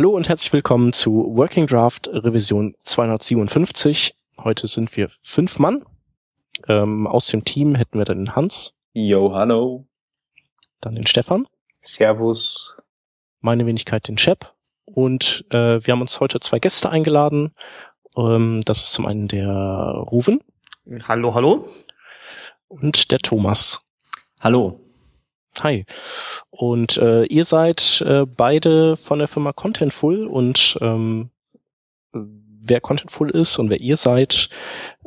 Hallo und herzlich willkommen zu Working Draft Revision 257. Heute sind wir fünf Mann. Ähm, aus dem Team hätten wir dann den Hans. Yo, hallo. Dann den Stefan. Servus. Meine Wenigkeit den Chef. Und äh, wir haben uns heute zwei Gäste eingeladen. Ähm, das ist zum einen der Ruven. Hallo, hallo. Und der Thomas. Hallo. Hi. Und äh, ihr seid äh, beide von der Firma Contentful und ähm, wer Contentful ist und wer ihr seid,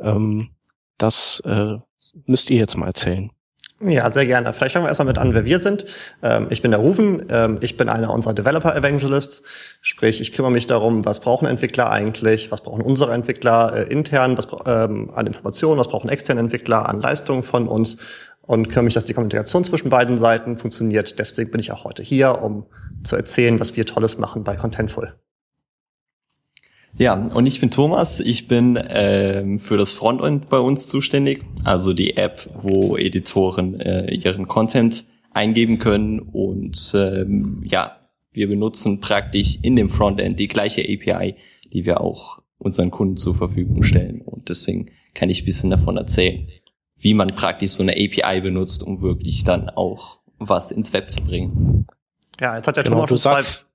ähm, das äh, müsst ihr jetzt mal erzählen. Ja, sehr gerne. Vielleicht fangen wir erstmal mit an, wer wir sind. Ähm, ich bin der Rufen. Ähm, ich bin einer unserer Developer Evangelists. Sprich, ich kümmere mich darum, was brauchen Entwickler eigentlich, was brauchen unsere Entwickler äh, intern, was ähm, an Informationen, was brauchen externe Entwickler an Leistungen von uns und kümmere mich, dass die Kommunikation zwischen beiden Seiten funktioniert. Deswegen bin ich auch heute hier, um zu erzählen, was wir Tolles machen bei Contentful. Ja, und ich bin Thomas. Ich bin ähm, für das Frontend bei uns zuständig, also die App, wo Editoren äh, ihren Content eingeben können und ähm, ja, wir benutzen praktisch in dem Frontend die gleiche API, die wir auch unseren Kunden zur Verfügung stellen. Und deswegen kann ich ein bisschen davon erzählen wie man praktisch so eine API benutzt, um wirklich dann auch was ins Web zu bringen. Ja, jetzt hat der genau, Thomas schon sagst,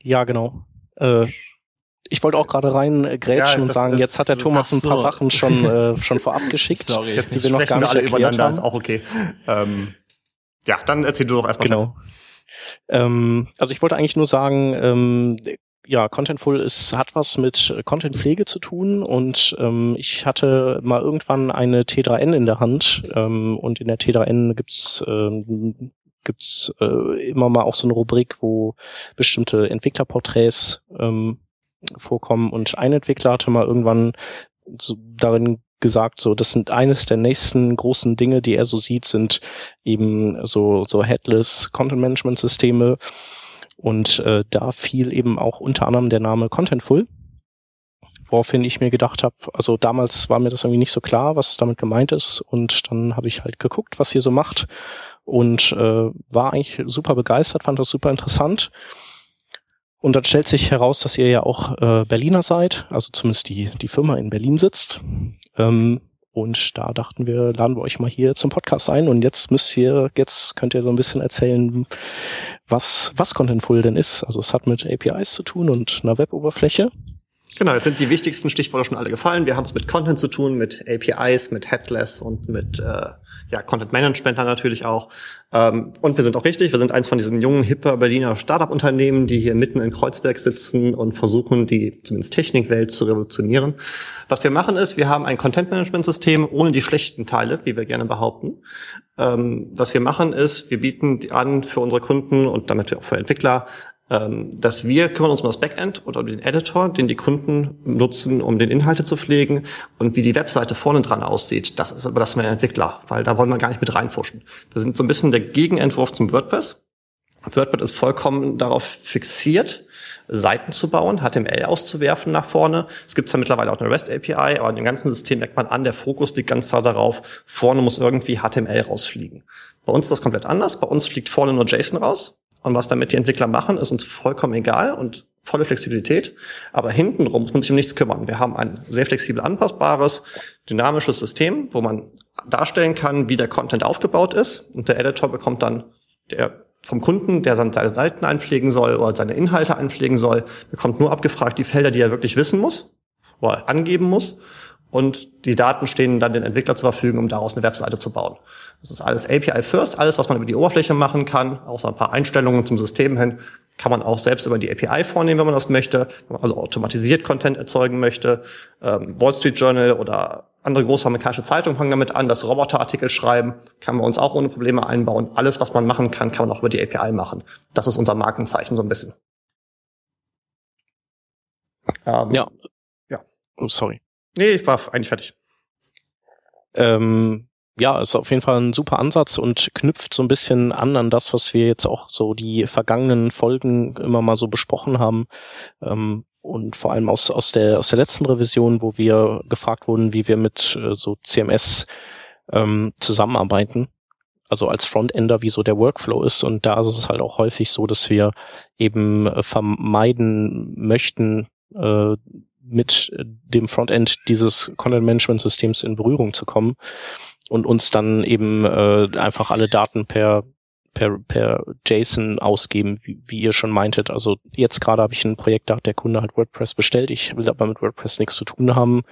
Ja, genau. Äh, ich wollte auch gerade rein äh, grätschen ja, und sagen, jetzt hat der Thomas so. ein paar Sachen schon, äh, schon vorab geschickt. Sorry, jetzt die wir noch gar nicht wir alle übereinander, haben. ist auch okay. Ähm, ja, dann erzähl du doch erstmal. Genau. Ähm, also ich wollte eigentlich nur sagen, ähm, ja, Contentful ist, hat was mit Contentpflege zu tun und ähm, ich hatte mal irgendwann eine T3N in der Hand ähm, und in der T3N gibt's ähm, gibt's äh, immer mal auch so eine Rubrik, wo bestimmte Entwicklerporträts ähm, vorkommen und ein Entwickler hatte mal irgendwann so darin gesagt, so das sind eines der nächsten großen Dinge, die er so sieht, sind eben so so Headless Content Management Systeme und äh, da fiel eben auch unter anderem der Name Contentful, woraufhin ich mir gedacht habe, also damals war mir das irgendwie nicht so klar, was damit gemeint ist. Und dann habe ich halt geguckt, was ihr so macht und äh, war eigentlich super begeistert, fand das super interessant. Und dann stellt sich heraus, dass ihr ja auch äh, Berliner seid, also zumindest die, die Firma in Berlin sitzt. Ähm, und da dachten wir, laden wir euch mal hier zum Podcast ein. Und jetzt müsst ihr, jetzt könnt ihr so ein bisschen erzählen, was, was Contentful denn ist. Also es hat mit APIs zu tun und einer Web-Oberfläche. Genau, jetzt sind die wichtigsten Stichworte schon alle gefallen. Wir haben es mit Content zu tun, mit APIs, mit Headless und mit äh, ja, Content Management dann natürlich auch. Ähm, und wir sind auch richtig, wir sind eins von diesen jungen, hipper Berliner Startup-Unternehmen, die hier mitten in Kreuzberg sitzen und versuchen, die zumindest Technikwelt zu revolutionieren. Was wir machen ist, wir haben ein Content Management System ohne die schlechten Teile, wie wir gerne behaupten. Ähm, was wir machen ist, wir bieten an für unsere Kunden und damit auch für Entwickler dass wir kümmern uns um das Backend oder um den Editor, den die Kunden nutzen, um den Inhalte zu pflegen und wie die Webseite vorne dran aussieht. Das ist aber das mit Entwickler, weil da wollen wir gar nicht mit reinfuschen. Wir sind so ein bisschen der Gegenentwurf zum WordPress. WordPress ist vollkommen darauf fixiert, Seiten zu bauen, HTML auszuwerfen nach vorne. Es gibt ja mittlerweile auch eine REST API, aber in dem ganzen System merkt man an, der Fokus liegt ganz klar darauf, vorne muss irgendwie HTML rausfliegen. Bei uns ist das komplett anders. Bei uns fliegt vorne nur JSON raus. Und was damit die Entwickler machen, ist uns vollkommen egal und volle Flexibilität. Aber hintenrum muss man sich um nichts kümmern. Wir haben ein sehr flexibel anpassbares, dynamisches System, wo man darstellen kann, wie der Content aufgebaut ist. Und der Editor bekommt dann der vom Kunden, der seine Seiten einpflegen soll oder seine Inhalte einpflegen soll, bekommt nur abgefragt die Felder, die er wirklich wissen muss oder angeben muss und die Daten stehen dann den Entwickler zur Verfügung, um daraus eine Webseite zu bauen. Das ist alles API First, alles, was man über die Oberfläche machen kann, außer ein paar Einstellungen zum System hin, kann man auch selbst über die API vornehmen, wenn man das möchte, also automatisiert Content erzeugen möchte. Ähm, Wall Street Journal oder andere große amerikanische Zeitungen fangen damit an, dass Roboterartikel schreiben, kann man uns auch ohne Probleme einbauen. Alles, was man machen kann, kann man auch über die API machen. Das ist unser Markenzeichen so ein bisschen. Ähm, ja. Ja. Oh, sorry. Nee, ich war eigentlich fertig. Ähm, ja, ist auf jeden Fall ein super Ansatz und knüpft so ein bisschen an an das, was wir jetzt auch so die vergangenen Folgen immer mal so besprochen haben. Ähm, und vor allem aus, aus, der, aus der letzten Revision, wo wir gefragt wurden, wie wir mit äh, so CMS ähm, zusammenarbeiten. also als Frontender, wie so der Workflow ist. Und da ist es halt auch häufig so, dass wir eben äh, vermeiden möchten, äh, mit dem Frontend dieses Content Management Systems in Berührung zu kommen und uns dann eben äh, einfach alle Daten per per, per JSON ausgeben, wie, wie ihr schon meintet. Also jetzt gerade habe ich ein Projekt, da hat der Kunde halt WordPress bestellt. Ich will aber mit WordPress nichts zu tun haben.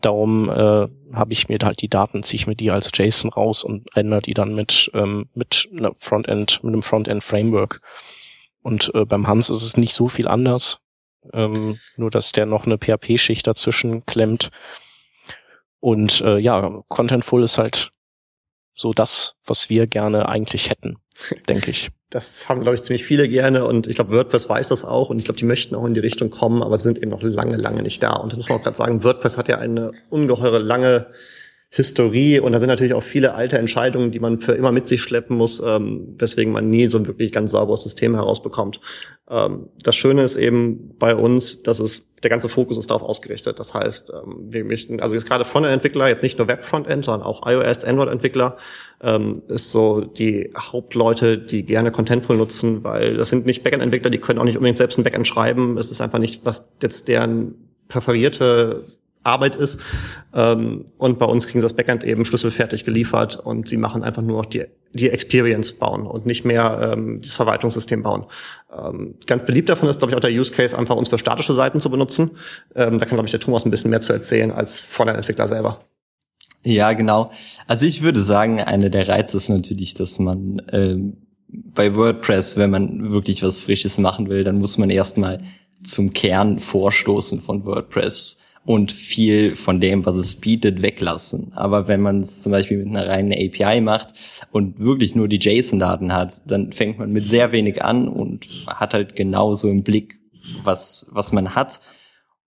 Darum äh, habe ich mir halt die Daten, ziehe ich mir die als JSON raus und ändere die dann mit, ähm, mit einer Frontend, mit einem Frontend-Framework. Und äh, beim Hans ist es nicht so viel anders. Ähm, nur dass der noch eine PHP-Schicht dazwischen klemmt. Und äh, ja, Contentful ist halt so das, was wir gerne eigentlich hätten, denke ich. Das haben, glaube ich, ziemlich viele gerne und ich glaube, WordPress weiß das auch und ich glaube, die möchten auch in die Richtung kommen, aber sind eben noch lange, lange nicht da. Und das muss man auch gerade sagen, WordPress hat ja eine ungeheure lange Historie und da sind natürlich auch viele alte Entscheidungen, die man für immer mit sich schleppen muss, ähm, weswegen man nie so ein wirklich ganz sauberes System herausbekommt. Ähm, das Schöne ist eben bei uns, dass es der ganze Fokus ist darauf ausgerichtet. Das heißt, ähm, wir möchten, also jetzt gerade Frontend-Entwickler, jetzt nicht nur Web-Frontend, sondern auch iOS, Android-Entwickler, ähm, ist so die Hauptleute, die gerne Contentful nutzen, weil das sind nicht Backend-Entwickler, die können auch nicht unbedingt selbst ein Backend schreiben. Es ist einfach nicht, was jetzt deren präferierte Arbeit ist. Ähm, und bei uns kriegen sie das Backend eben schlüsselfertig geliefert und sie machen einfach nur noch die, die Experience bauen und nicht mehr ähm, das Verwaltungssystem bauen. Ähm, ganz beliebt davon ist, glaube ich, auch der Use Case, einfach uns für statische Seiten zu benutzen. Ähm, da kann, glaube ich, der Thomas ein bisschen mehr zu erzählen als Frontend-Entwickler selber. Ja, genau. Also ich würde sagen, eine der Reize ist natürlich, dass man ähm, bei WordPress, wenn man wirklich was Frisches machen will, dann muss man erstmal zum Kern vorstoßen von WordPress und viel von dem, was es bietet, weglassen. Aber wenn man es zum Beispiel mit einer reinen API macht und wirklich nur die JSON-Daten hat, dann fängt man mit sehr wenig an und hat halt genauso im Blick, was, was man hat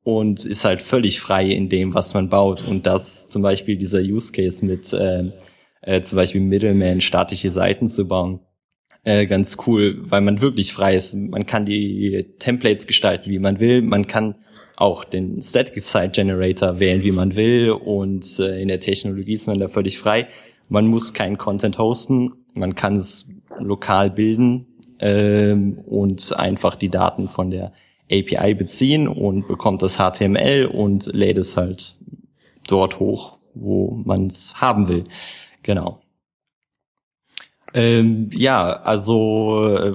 und ist halt völlig frei in dem, was man baut. Und das zum Beispiel dieser Use Case mit äh, äh, zum Beispiel Middleman statische Seiten zu bauen. Äh, ganz cool, weil man wirklich frei ist. Man kann die Templates gestalten, wie man will. Man kann auch den Static Site Generator wählen, wie man will und äh, in der Technologie ist man da völlig frei. Man muss keinen Content hosten, man kann es lokal bilden ähm, und einfach die Daten von der API beziehen und bekommt das HTML und lädt es halt dort hoch, wo man es haben will. Genau. Ähm, ja, also äh,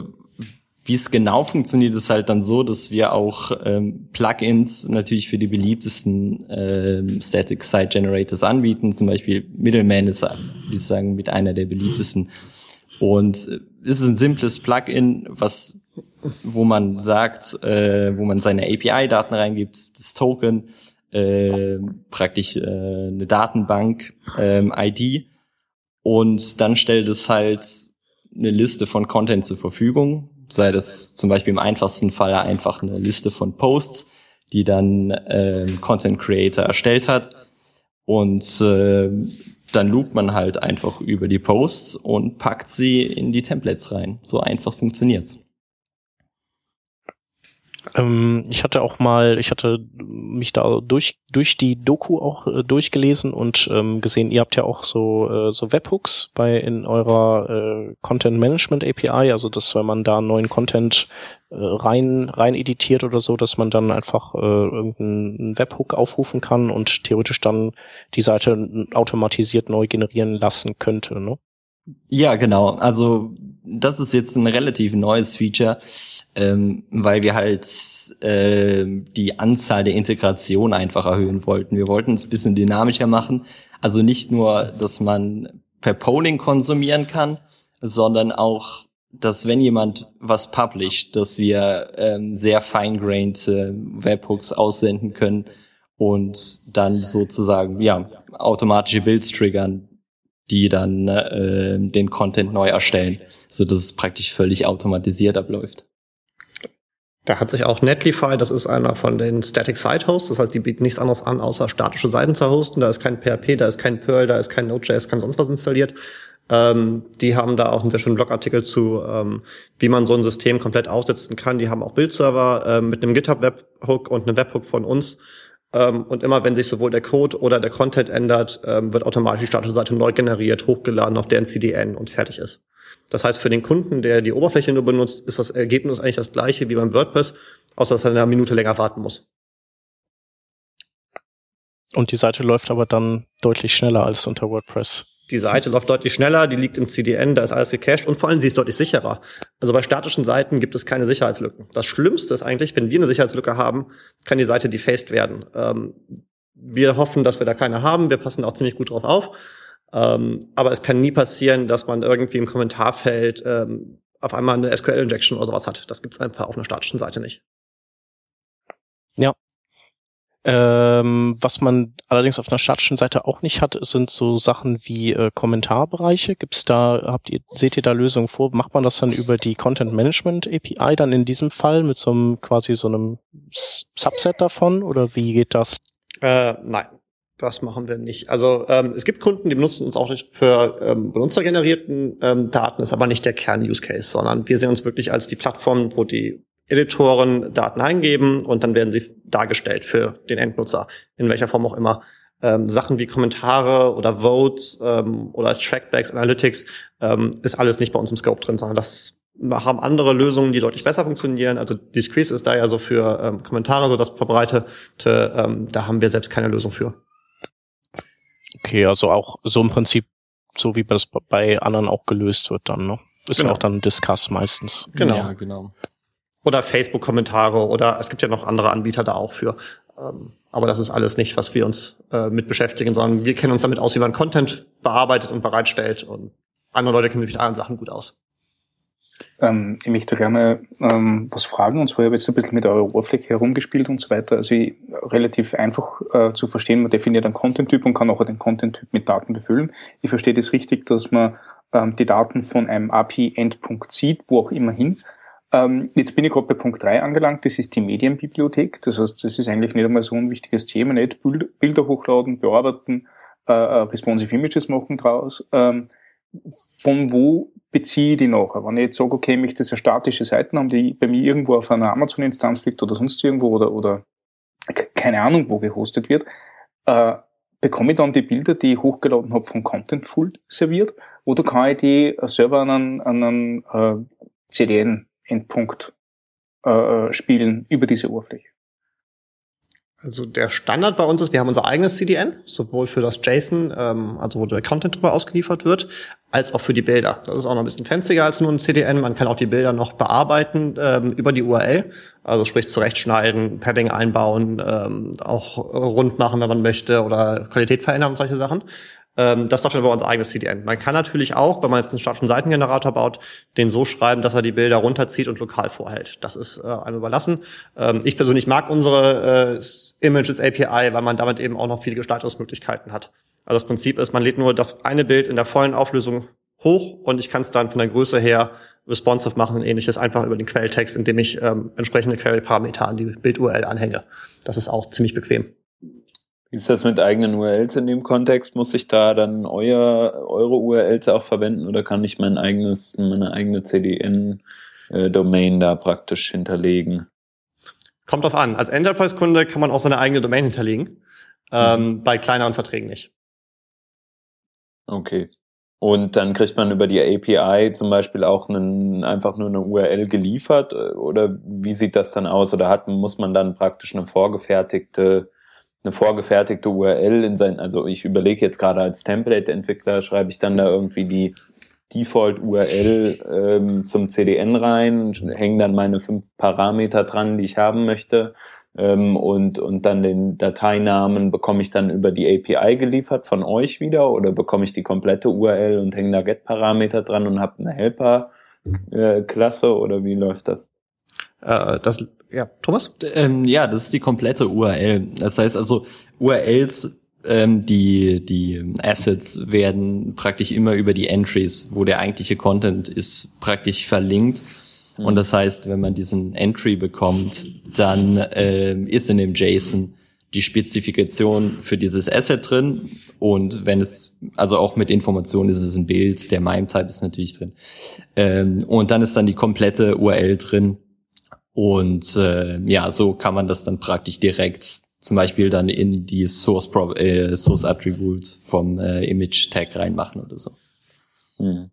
wie es genau funktioniert, ist halt dann so, dass wir auch ähm, Plugins natürlich für die beliebtesten ähm, Static Site Generators anbieten. Zum Beispiel Middleman ist, würde ich sagen, mit einer der beliebtesten. Und äh, es ist ein simples Plugin, was wo man sagt, äh, wo man seine API-Daten reingibt, das Token, äh, praktisch äh, eine Datenbank äh, ID und dann stellt es halt eine Liste von Content zur Verfügung, sei das zum Beispiel im einfachsten Fall einfach eine Liste von Posts, die dann äh, Content Creator erstellt hat. Und äh, dann loopt man halt einfach über die Posts und packt sie in die Templates rein. So einfach funktioniert's. Ähm, ich hatte auch mal, ich hatte mich da durch durch die Doku auch äh, durchgelesen und ähm, gesehen, ihr habt ja auch so äh, so Webhooks bei in eurer äh, Content Management API, also dass wenn man da neuen Content äh, rein rein editiert oder so, dass man dann einfach äh, irgendeinen Webhook aufrufen kann und theoretisch dann die Seite automatisiert neu generieren lassen könnte, ne? Ja, genau. Also das ist jetzt ein relativ neues Feature, ähm, weil wir halt äh, die Anzahl der Integration einfach erhöhen wollten. Wir wollten es ein bisschen dynamischer machen. Also nicht nur, dass man per Polling konsumieren kann, sondern auch, dass wenn jemand was published, dass wir ähm, sehr fine-grained äh, Webhooks aussenden können und dann sozusagen ja automatische Builds triggern, die dann äh, den Content neu erstellen, so dass es praktisch völlig automatisiert abläuft. Da hat sich auch Netlify, das ist einer von den Static Site Hosts, das heißt, die bieten nichts anderes an, außer statische Seiten zu hosten. Da ist kein PHP, da ist kein Perl, da ist kein Node.js, kein sonst was installiert. Ähm, die haben da auch einen sehr schönen Blogartikel zu, ähm, wie man so ein System komplett aufsetzen kann. Die haben auch Bildserver äh, mit einem GitHub Webhook und einem Webhook von uns Ähm, und immer wenn sich sowohl der Code oder der Content ändert, ähm, wird automatisch die Statusseite neu generiert, hochgeladen auf deren CDN und fertig ist. Das heißt, für den Kunden, der die Oberfläche nur benutzt, ist das Ergebnis eigentlich das gleiche wie beim WordPress, außer dass er eine Minute länger warten muss. Und die Seite läuft aber dann deutlich schneller als unter WordPress. Die Seite läuft deutlich schneller, die liegt im CDN, da ist alles gecached und vor allem sie ist deutlich sicherer. Also bei statischen Seiten gibt es keine Sicherheitslücken. Das Schlimmste ist eigentlich, wenn wir eine Sicherheitslücke haben, kann die Seite defaced werden. Ähm, wir hoffen, dass wir da keine haben. Wir passen auch ziemlich gut drauf auf. Ähm, aber es kann nie passieren, dass man irgendwie im Kommentarfeld ähm, auf einmal eine SQL-Injection oder sowas hat. Das gibt's einfach auf einer statischen Seite nicht. Ja, ähm, was man allerdings auf einer statischen Seite auch nicht hat, sind so Sachen wie äh, Kommentarbereiche. Gibt's da, habt ihr, seht ihr da Lösungen vor? Macht man das dann über die Content Management API dann in diesem Fall mit so einem quasi so einem Subset davon oder wie geht das? Äh, nein. Das machen wir nicht. Also ähm, es gibt Kunden, die benutzen uns auch für ähm, benutzergenerierten ähm, Daten, ist aber nicht der Kern-Use-Case, sondern wir sehen uns wirklich als die Plattform, wo die Editoren Daten eingeben und dann werden sie dargestellt für den Endnutzer, in welcher Form auch immer. Ähm, Sachen wie Kommentare oder Votes ähm, oder Trackbacks, Analytics ähm, ist alles nicht bei uns im Scope drin, sondern das haben andere Lösungen, die deutlich besser funktionieren. Also die Squeeze ist da ja so für ähm, Kommentare so das verbreitete. Ähm, da haben wir selbst keine Lösung für. Okay, also auch so im Prinzip so wie das bei anderen auch gelöst wird dann, ne? Ist genau. auch dann Discuss meistens. Genau. Ja, genau oder Facebook-Kommentare oder es gibt ja noch andere Anbieter da auch für. Ähm, aber das ist alles nicht, was wir uns äh, mit beschäftigen, sondern wir kennen uns damit aus, wie man Content bearbeitet und bereitstellt und andere Leute kennen sich mit anderen Sachen gut aus. Ähm, ich möchte gerne ähm, was fragen, und zwar habe ich jetzt ein bisschen mit eurer Oberfläche herumgespielt und so weiter. Also ich, relativ einfach äh, zu verstehen, man definiert einen Content-Typ und kann auch den Content-Typ mit Daten befüllen. Ich verstehe das richtig, dass man ähm, die Daten von einem API-Endpunkt zieht, wo auch immer hin, ähm, jetzt bin ich gerade bei Punkt 3 angelangt, das ist die Medienbibliothek. Das heißt, das ist eigentlich nicht einmal so ein wichtiges Thema, nicht Bilder hochladen, bearbeiten, äh, äh, responsive Images machen draus. Ähm, von wo beziehe ich die nachher? Wenn ich jetzt sage, okay, ich möchte eine statische Seiten haben, die bei mir irgendwo auf einer Amazon-Instanz liegt oder sonst irgendwo oder, oder keine Ahnung, wo gehostet wird, äh, bekomme ich dann die Bilder, die ich hochgeladen habe, von Contentful serviert oder kann ich die selber an einen, an einen äh, CDN Endpunkt äh, äh, spielen über diese Oberfläche. Also der Standard bei uns ist, wir haben unser eigenes CDN, sowohl für das JSON, ähm, also wo der Content drüber ausgeliefert wird, als auch für die Bilder. Das ist auch noch ein bisschen fancier als nur ein CDN. Man kann auch die Bilder noch bearbeiten ähm, über die URL, also sprich zurechtschneiden, Padding einbauen, ähm, auch rund machen, wenn man möchte, oder Qualität verändern und solche Sachen. Ähm, das läuft dann über unser eigenes CDN. Man kann natürlich auch, wenn man jetzt einen statischen Seitengenerator baut, den so schreiben, dass er die Bilder runterzieht und lokal vorhält. Das ist äh, einem überlassen. Ähm, ich persönlich mag unsere äh, Images API, weil man damit eben auch noch viele Gestaltungsmöglichkeiten hat. Also das Prinzip ist, man lädt nur das eine Bild in der vollen Auflösung hoch und ich kann es dann von der Größe her responsive machen und ähnliches einfach über den Quelltext, indem ich ähm, entsprechende Query-Parameter an die Bild-URL anhänge. Das ist auch ziemlich bequem. Wie ist das mit eigenen URLs in dem Kontext? Muss ich da dann euer, eure URLs auch verwenden oder kann ich mein eigenes, meine eigene CDN-Domain da praktisch hinterlegen? Kommt drauf an. Als Enterprise-Kunde kann man auch seine eigene Domain hinterlegen. Ähm, mhm. Bei kleineren Verträgen nicht. Okay. Und dann kriegt man über die API zum Beispiel auch einen, einfach nur eine URL geliefert äh, oder wie sieht das dann aus? Oder hat, muss man dann praktisch eine vorgefertigte eine vorgefertigte URL in sein, also ich überlege jetzt gerade als Template-Entwickler, schreibe ich dann da irgendwie die Default-URL ähm, zum CDN rein, hänge dann meine fünf Parameter dran, die ich haben möchte ähm, und, und dann den Dateinamen bekomme ich dann über die API geliefert von euch wieder oder bekomme ich die komplette URL und hänge da Get-Parameter dran und habe eine Helper-Klasse äh, oder wie läuft das? Äh, das ja, Thomas? Ähm, ja, das ist die komplette URL. Das heißt also, URLs, ähm, die, die Assets werden praktisch immer über die Entries, wo der eigentliche Content ist, praktisch verlinkt. Und das heißt, wenn man diesen Entry bekommt, dann ähm, ist in dem JSON die Spezifikation für dieses Asset drin und wenn es, also auch mit Informationen ist es ein Bild, der MIME-Type ist natürlich drin. Ähm, und dann ist dann die komplette URL drin und äh, ja, so kann man das dann praktisch direkt zum Beispiel dann in die Source, Pro äh, Source Attribute vom äh, Image Tag reinmachen oder so. Hm.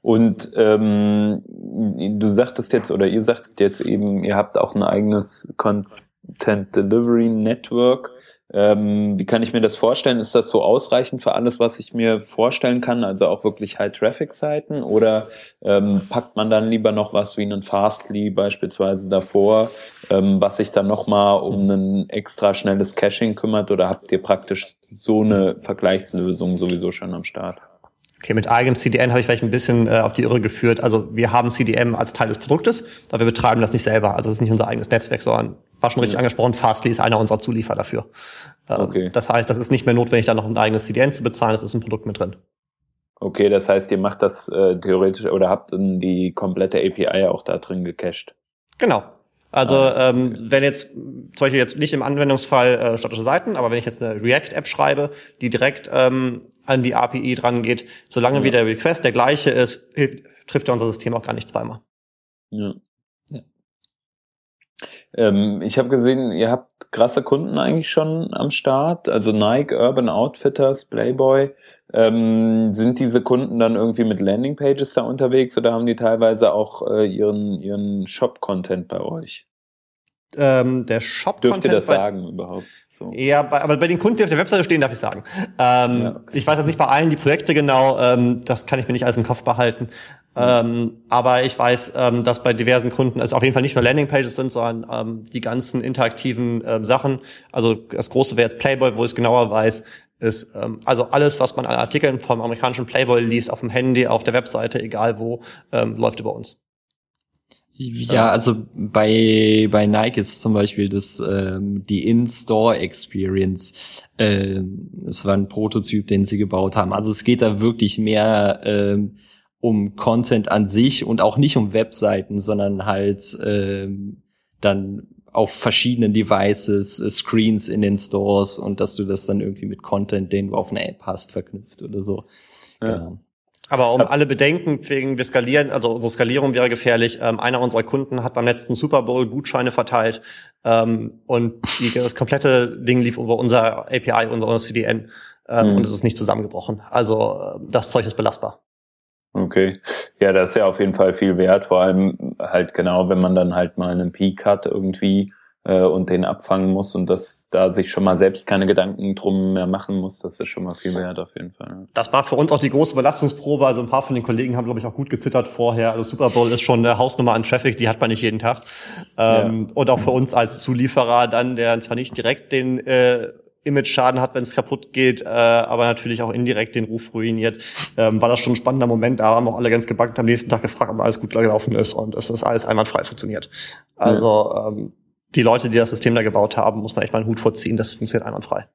Und ähm, du sagtest jetzt oder ihr sagtet jetzt eben, ihr habt auch ein eigenes Content Delivery Network. Ähm, wie kann ich mir das vorstellen? Ist das so ausreichend für alles, was ich mir vorstellen kann? Also auch wirklich High-Traffic-Seiten? Oder ähm, packt man dann lieber noch was wie einen Fastly beispielsweise davor, ähm, was sich dann nochmal um ein extra schnelles Caching kümmert? Oder habt ihr praktisch so eine Vergleichslösung sowieso schon am Start? Okay, mit eigenem CDN habe ich vielleicht ein bisschen äh, auf die Irre geführt. Also wir haben CDM als Teil des Produktes, aber wir betreiben das nicht selber. Also es ist nicht unser eigenes Netzwerk, sondern war schon richtig ja. angesprochen, Fastly ist einer unserer Zulieferer dafür. Ähm, okay. Das heißt, das ist nicht mehr notwendig, da noch ein eigenes CDN zu bezahlen, das ist ein Produkt mit drin. Okay, das heißt, ihr macht das äh, theoretisch oder habt die komplette API auch da drin gecached. Genau. Also ah, ähm, wenn jetzt zum Beispiel jetzt nicht im Anwendungsfall äh, statische Seiten, aber wenn ich jetzt eine React-App schreibe, die direkt ähm, an die API dran geht, solange ja. wie der Request der gleiche ist, trifft ja unser System auch gar nicht zweimal. Ja. Ähm, ich habe gesehen, ihr habt krasse Kunden eigentlich schon am Start, also Nike, Urban Outfitters, Playboy. Ähm, sind diese Kunden dann irgendwie mit Landingpages da unterwegs oder haben die teilweise auch äh, ihren, ihren Shop-Content bei euch? Ähm, der Shop-Content. Dürft ihr das sagen überhaupt? So. Ja, bei, aber bei den Kunden, die auf der Webseite stehen, darf ich sagen. Ähm, ja, okay. Ich weiß jetzt nicht bei allen die Projekte genau, ähm, das kann ich mir nicht alles im Kopf behalten. Ähm, aber ich weiß, ähm, dass bei diversen Kunden es auf jeden Fall nicht nur Landingpages sind, sondern ähm, die ganzen interaktiven ähm, Sachen. Also das große Wert Playboy, wo ich es genauer weiß, ist ähm, also alles, was man an Artikeln vom amerikanischen Playboy liest, auf dem Handy, auf der Webseite, egal wo, ähm, läuft über uns. Ja, also bei bei Nike ist zum Beispiel das ähm, die In-Store Experience. Ähm, war ein Prototyp, den sie gebaut haben. Also es geht da wirklich mehr ähm, um Content an sich und auch nicht um Webseiten, sondern halt ähm, dann auf verschiedenen Devices, äh, Screens in den Stores und dass du das dann irgendwie mit Content, den du auf einer App hast, verknüpft oder so. Ja. Genau. Aber um alle Bedenken wegen wir skalieren, also unsere Skalierung wäre gefährlich. Ähm, einer unserer Kunden hat beim letzten Super Bowl Gutscheine verteilt ähm, und die, das komplette Ding lief über unser API, unser CDN ähm, mhm. und es ist nicht zusammengebrochen. Also äh, das Zeug ist belastbar. Okay. Ja, das ist ja auf jeden Fall viel wert, vor allem halt genau, wenn man dann halt mal einen Peak hat irgendwie äh, und den abfangen muss und das da sich schon mal selbst keine Gedanken drum mehr machen muss, das ist schon mal viel wert auf jeden Fall. Das war für uns auch die große Belastungsprobe. Also ein paar von den Kollegen haben, glaube ich, auch gut gezittert vorher. Also Super Bowl ist schon eine Hausnummer an Traffic, die hat man nicht jeden Tag. Ähm, ja. Und auch für uns als Zulieferer dann, der zwar nicht direkt den äh, Image-Schaden hat, wenn es kaputt geht, äh, aber natürlich auch indirekt den Ruf ruiniert. Ähm, war das schon ein spannender Moment. Da haben auch alle ganz gebackt am nächsten Tag gefragt, ob alles gut gelaufen ist und es ist alles einwandfrei funktioniert. Also ja. ähm, die Leute, die das System da gebaut haben, muss man echt mal einen Hut vorziehen. Das funktioniert einwandfrei.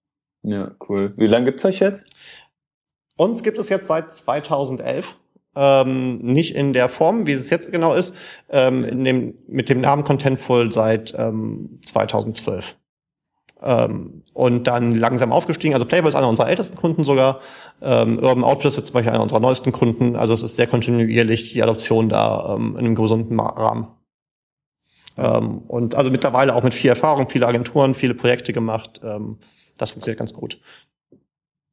Ja, cool. Wie lange gibt's euch jetzt? Uns gibt es jetzt seit 2011. Ähm, nicht in der Form, wie es jetzt genau ist, ähm, in dem, mit dem Namen Contentful seit ähm, 2012. Ähm, und dann langsam aufgestiegen. Also Playboy ist einer unserer ältesten Kunden sogar. Ähm, Urban Outfitters ist zum Beispiel einer unserer neuesten Kunden. Also es ist sehr kontinuierlich die Adoption da ähm, in einem gesunden Rahmen. Ähm, und also mittlerweile auch mit viel Erfahrung, viele Agenturen, viele Projekte gemacht. Ähm, das funktioniert ganz gut.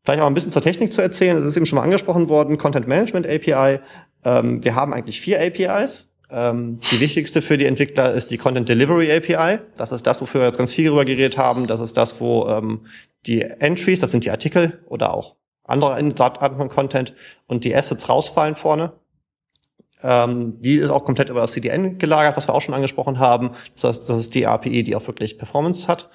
Vielleicht auch ein bisschen zur Technik zu erzählen. Es ist eben schon mal angesprochen worden, Content Management API. Ähm, wir haben eigentlich vier APIs. Ähm, die wichtigste für die Entwickler ist die Content Delivery API. Das ist das, wofür wir jetzt ganz viel darüber geredet haben. Das ist das, wo ähm, die Entries, das sind die Artikel oder auch andere Arten von Content und die Assets rausfallen vorne. Ähm, die ist auch komplett über das CDN gelagert, was wir auch schon angesprochen haben. Das heißt, das ist die API, die auch wirklich Performance hat.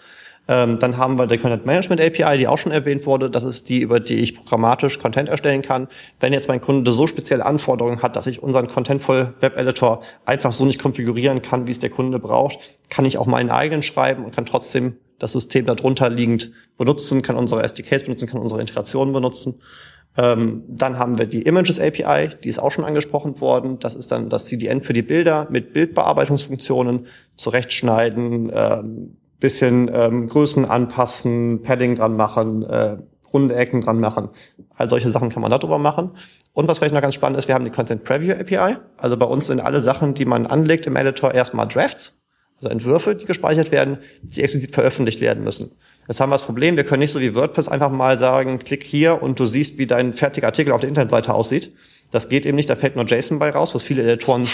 Ähm, dann haben wir die Content Management API, die auch schon erwähnt wurde. Das ist die, über die ich programmatisch Content erstellen kann. Wenn jetzt mein Kunde so spezielle Anforderungen hat, dass ich unseren Contentful Web Editor einfach so nicht konfigurieren kann, wie es der Kunde braucht, kann ich auch meinen eigenen schreiben und kann trotzdem das System darunter liegend benutzen, kann unsere SDKs benutzen, kann unsere Integrationen benutzen. Ähm, dann haben wir die Images API, die ist auch schon angesprochen worden. Das ist dann das CDN für die Bilder mit Bildbearbeitungsfunktionen, zurechtschneiden, ähm, bisschen ähm, Größen anpassen, Padding dran machen, äh, runde Ecken dran machen. All solche Sachen kann man darüber machen. Und was vielleicht noch ganz spannend ist, wir haben die Content Preview API. Also bei uns sind alle Sachen, die man anlegt im Editor, erstmal Drafts. also Entwürfe, die gespeichert werden, die explizit veröffentlicht werden müssen. Jetzt haben wir das Problem, wir können nicht so wie WordPress einfach mal sagen, klick hier und du siehst, wie dein fertiger Artikel auf der Internetseite aussieht. Das geht eben nicht, da fällt nur JSON bei raus, was viele Editoren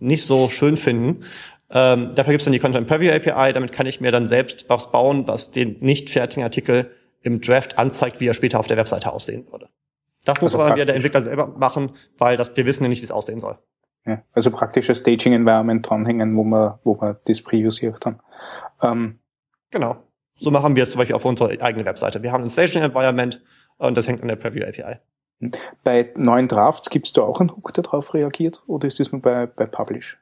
nicht so schön finden. Ähm, dafür gibt es dann die Content Preview API, damit kann ich mir dann selbst was bauen, was den nicht fertigen Artikel im Draft anzeigt, wie er später auf der Webseite aussehen würde. Das muss also aber wieder der Entwickler selber machen, weil das, wir wissen ja nicht, wie es aussehen soll. Ja, also praktisches Staging-Environment dranhängen, wo man, wo man das Preview sieht dann. Ähm, genau. So machen wir es zum Beispiel auf unserer eigenen Webseite. Wir haben ein Staging-Environment und das hängt an der Preview API. Bei neuen Drafts gibt es da auch einen Hook, der darauf reagiert? Oder ist das nur bei, bei Publish?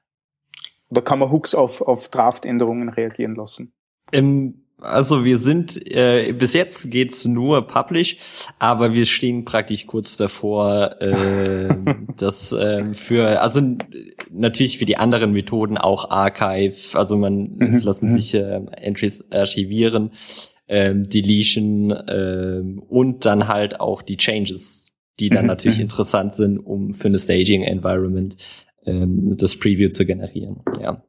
Oder kann man Hooks auf, auf Draft-Änderungen reagieren lassen? Im also wir sind, äh, bis jetzt geht's nur Publish, aber wir stehen praktisch kurz davor, äh, das äh, für, also natürlich für die anderen Methoden auch Archive, also man, mhm. es lassen mhm. sich äh, Entries archivieren, ähm, Deletion ähm, und dann halt auch die Changes, die dann mhm. natürlich mhm. interessant sind, um für eine Staging Environment ähm, das Preview zu generieren. Ja.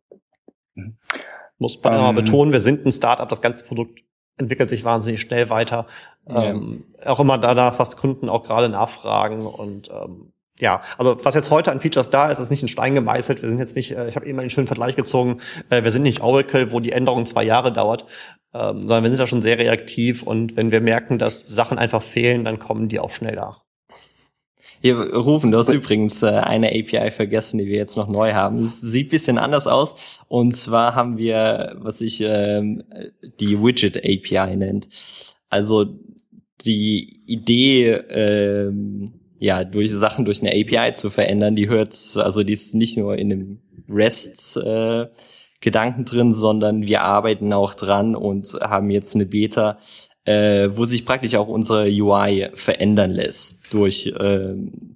Muss man ähm, mal betonen, wir sind ein Startup, das ganze Produkt entwickelt sich wahnsinnig schnell weiter. Ja. Ähm, auch immer danach, was Kunden auch gerade nachfragen und ähm, ja, also was jetzt heute an Features da ist, ist nicht in Stein gemeißelt. Wir sind jetzt nicht, äh, ich habe eben einen schönen Vergleich gezogen, äh, wir sind nicht Oracle, wo die Änderung zwei Jahre dauert, ähm, sondern wir sind da schon sehr reaktiv und wenn wir merken, dass Sachen einfach fehlen, dann kommen die auch schnell nach. Hier rufen, du hast übrigens äh, eine API vergessen, die wir jetzt noch neu haben. Es sieht bisschen anders aus. Und zwar haben wir, was sich ähm, die Widget API nennt. Also die Idee, ähm, ja, durch Sachen durch eine API zu verändern, die hört, also die ist nicht nur in dem REST äh, Gedanken drin, sondern wir arbeiten auch dran und haben jetzt eine Beta, äh, wo sich praktisch auch unsere UI verändern lässt durch äh,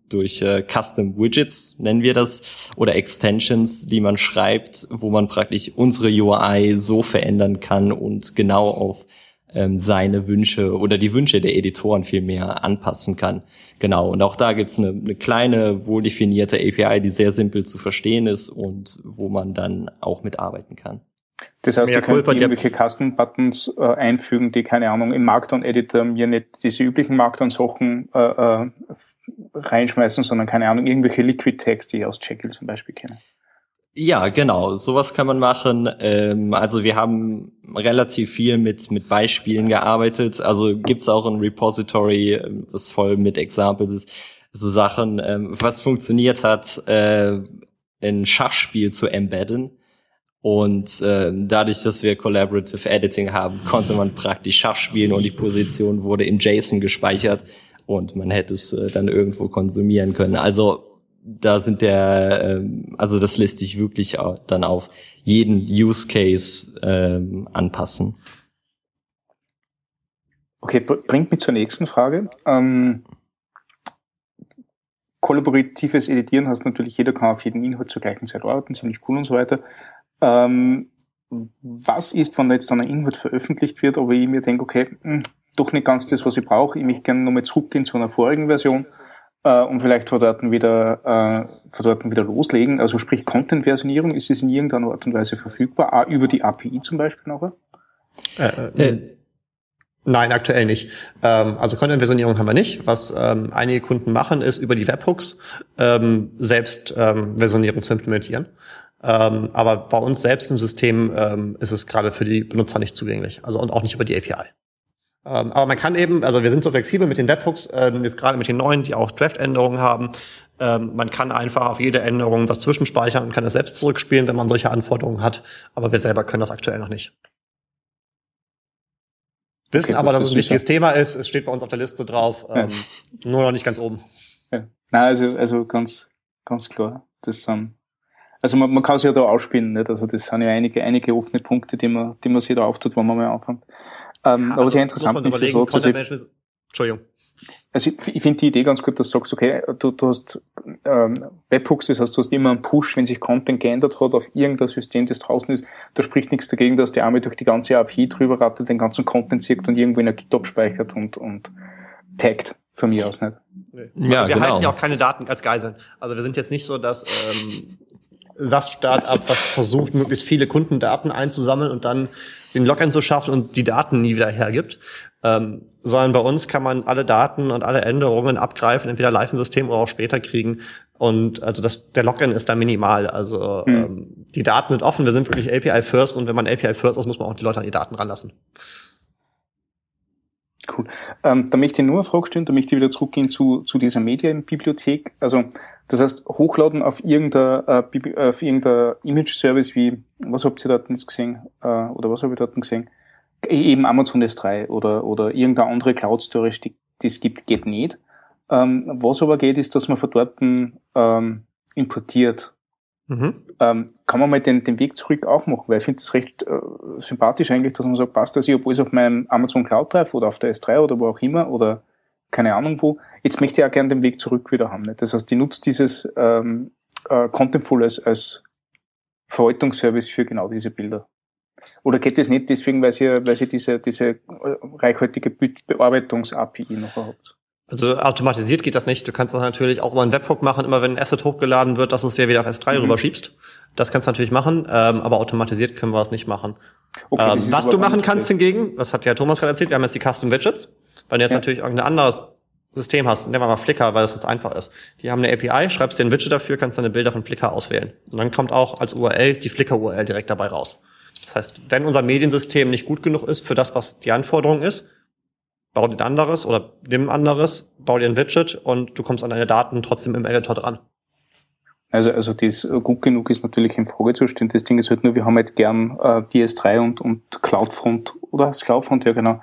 durch äh, Custom Widgets nennen wir das oder Extensions, die man schreibt, wo man praktisch unsere UI so verändern kann und genau auf ähm, seine Wünsche oder die Wünsche der Editoren viel mehr anpassen kann. Genau. Und auch da gibt's eine, eine kleine, wohldefinierte API, die sehr simpel zu verstehen ist und wo man dann auch mitarbeiten kann. Das heißt, ihr könnt irgendwelche Custom-Buttons äh, einfügen, die, keine Ahnung, im Markdown-Editor mir nicht diese üblichen Markdown-Sachen äh, äh, reinschmeißen, sondern, keine Ahnung, irgendwelche Liquid-Tags, die ich aus Jekyll zum Beispiel kenne. Ja, genau. Sowas kann man machen. Ähm, also wir haben relativ viel mit mit Beispielen gearbeitet. Also gibt's auch ein Repository, das voll mit Examples ist. So Sachen, ähm, was funktioniert hat, äh, ein Schachspiel zu embedden und äh, dadurch, dass wir Collaborative Editing haben, konnte man praktisch Schach spielen und die Position wurde in JSON gespeichert und man hätte es äh, dann irgendwo konsumieren können. Also da sind der, äh, also das lässt sich wirklich auch dann auf jeden Use Case äh, anpassen. Okay, bringt mich zur nächsten Frage. Ähm, kollaboratives Editieren heißt natürlich, jeder kann auf jeden Inhalt zur gleichen Zeit arbeiten, ziemlich cool und so weiter. Ähm, was ist, wenn da jetzt dann ein Inhalt veröffentlicht wird, aber ich mir denke, okay, mh, hm, doch nicht ganz das, was ich brauche, ich möchte gerne nochmal zurückgehen zu einer vorigen Version äh, und vielleicht von dort wieder, äh, von dort wieder loslegen. Also sprich Content-Versionierung, ist es in irgendeiner Art und Weise verfügbar, auch über die API zum Beispiel nachher? Äh, äh, Nein, aktuell nicht. Ähm, also Content-Versionierung haben wir nicht. Was ähm, einige Kunden machen, ist über die Webhooks ähm, selbst ähm, Versionierung zu implementieren. Ähm, aber bei uns selbst im System ähm, ist es gerade für die Benutzer nicht zugänglich. Also und auch nicht über die API. Ähm, aber man kann eben, also wir sind so flexibel mit den Webhooks, ähm, jetzt gerade mit den neuen, die auch Draft-Änderungen haben. Ähm, man kann einfach auf jede Änderung das zwischenspeichern und kann es selbst zurückspielen, wenn man solche Anforderungen hat. Aber wir selber können das aktuell noch nicht. Wissen okay, aber, dass das es ein wichtiges Thema ist. Es steht bei uns auf der Liste drauf, ähm, ja. nur noch nicht ganz oben. Ja. Na, also, also ganz, ganz klar. Das, ähm, also man, man kann sich ja da ausspielen, nicht? Also das sind ja einige, einige offene Punkte, die man, die man sich da auftut, wenn man mal anfängt. Ähm, ja, aber sehr also interessant ist, so, also ich, Entschuldigung. Also ich, ich finde die Idee ganz gut, dass du sagst, okay, du, du hast ähm, Webhooks, das heißt, du hast immer einen Push, wenn sich Content geändert hat auf irgendein System, das draußen ist, da spricht nichts dagegen, dass die Arme durch die ganze API drüber rattet, den ganzen Content zieht und irgendwo in der GitHub speichert und, und taggt, von mir aus nicht. Nee. Ja, wir genau. halten ja auch keine Daten als Geiseln. Also wir sind jetzt nicht so, dass ähm, SaaS-Startup, was versucht, möglichst viele Kundendaten einzusammeln und dann den Login zu schaffen und die Daten nie wieder hergibt. Ähm, sondern bei uns kann man alle Daten und alle Änderungen abgreifen, entweder live im System oder auch später kriegen. Und also das, der Login ist da minimal. Also hm. ähm, die Daten sind offen, wir sind wirklich API first und wenn man API first ist, muss man auch die Leute an die Daten ranlassen. Cool. Ähm, da möchte ich nur eine Frage stellen, da möchte ich wieder zurückgehen zu, zu dieser Medienbibliothek. Also das heißt, hochladen auf irgendeiner, äh, auf irgendeiner Image-Service wie, was habt ihr dort jetzt gesehen? Äh, oder was habe ich dort gesehen? E, eben Amazon S3 oder, oder irgendeine andere Cloud-Storage, die, die es gibt, geht nicht. Ähm, was aber geht, ist, dass man von dort ähm, importiert. Mhm. Ähm, kann man mal den, den Weg zurück auch machen, weil ich finde das recht äh, sympathisch eigentlich, dass man sagt, passt das, ich habe alles auf meinem Amazon Cloud Drive oder auf der S3 oder wo auch immer oder keine Ahnung wo. Jetzt möchte ich auch gerne den Weg zurück wieder haben. Nicht? Das heißt, die nutzt dieses ähm, äh, Contentful als, als Verwaltungsservice für genau diese Bilder. Oder geht das nicht deswegen, weil sie, weil sie diese, diese äh, reichhaltige Bearbeitungs-API noch habt? Also automatisiert geht das nicht. Du kannst das natürlich auch über einen Webhook machen, immer wenn ein Asset hochgeladen wird, dass du es dir wieder auf S3 mhm. rüberschiebst. Das kannst du natürlich machen, ähm, aber automatisiert können wir es nicht machen. Okay, ähm, was du machen kannst hingegen, das hat ja Thomas gerade erzählt, wir haben jetzt die Custom Widgets. Wenn du jetzt ja. natürlich irgendein anderes System hast, nehmen wir mal Flickr, weil das jetzt einfach ist. Die haben eine API, schreibst dir ein Widget dafür, kannst deine Bilder von Flickr auswählen. Und dann kommt auch als URL die Flickr-URL direkt dabei raus. Das heißt, wenn unser Mediensystem nicht gut genug ist für das, was die Anforderung ist, bau dir ein anderes oder nimm ein anderes, bau dir ein Widget und du kommst an deine Daten trotzdem im Editor dran. Also, also das gut genug ist natürlich in Frage zu stellen. Das Ding ist halt nur, wir haben halt gern äh, DS3 und, und CloudFront, oder heißt CloudFront, ja genau,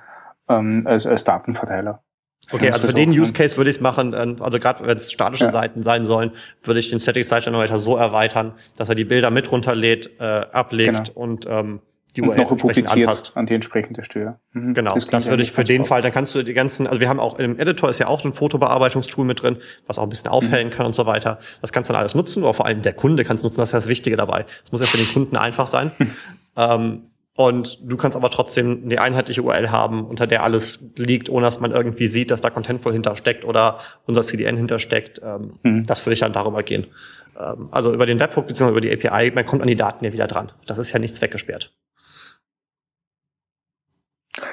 ähm, als, als Datenverteiler. Okay, also für den Use Case würde ich es machen, ähm, also gerade wenn es statische ja. Seiten sein sollen, würde ich den Static Site Generator so erweitern, dass er die Bilder mit runterlädt, äh, ablegt genau. und ähm, die URL publiziert anpasst. an die entsprechende Stelle. Mhm. Genau, das, das würde ich für den Fall, dann kannst du die ganzen, also wir haben auch im Editor ist ja auch ein Fotobearbeitungstool mit drin, was auch ein bisschen aufhellen mhm. kann und so weiter. Das kannst du dann alles nutzen, aber vor allem der Kunde kann es nutzen, das ist das Wichtige dabei. Es muss ja für den Kunden einfach sein. ähm, und du kannst aber trotzdem eine einheitliche URL haben, unter der alles liegt, ohne dass man irgendwie sieht, dass da Contentful hintersteckt oder unser CDN hintersteckt. Ähm, mhm. Das würde ich dann darüber gehen. Ähm, also über den Webhook bzw. über die API, man kommt an die Daten ja wieder dran. Das ist ja nichts weggesperrt.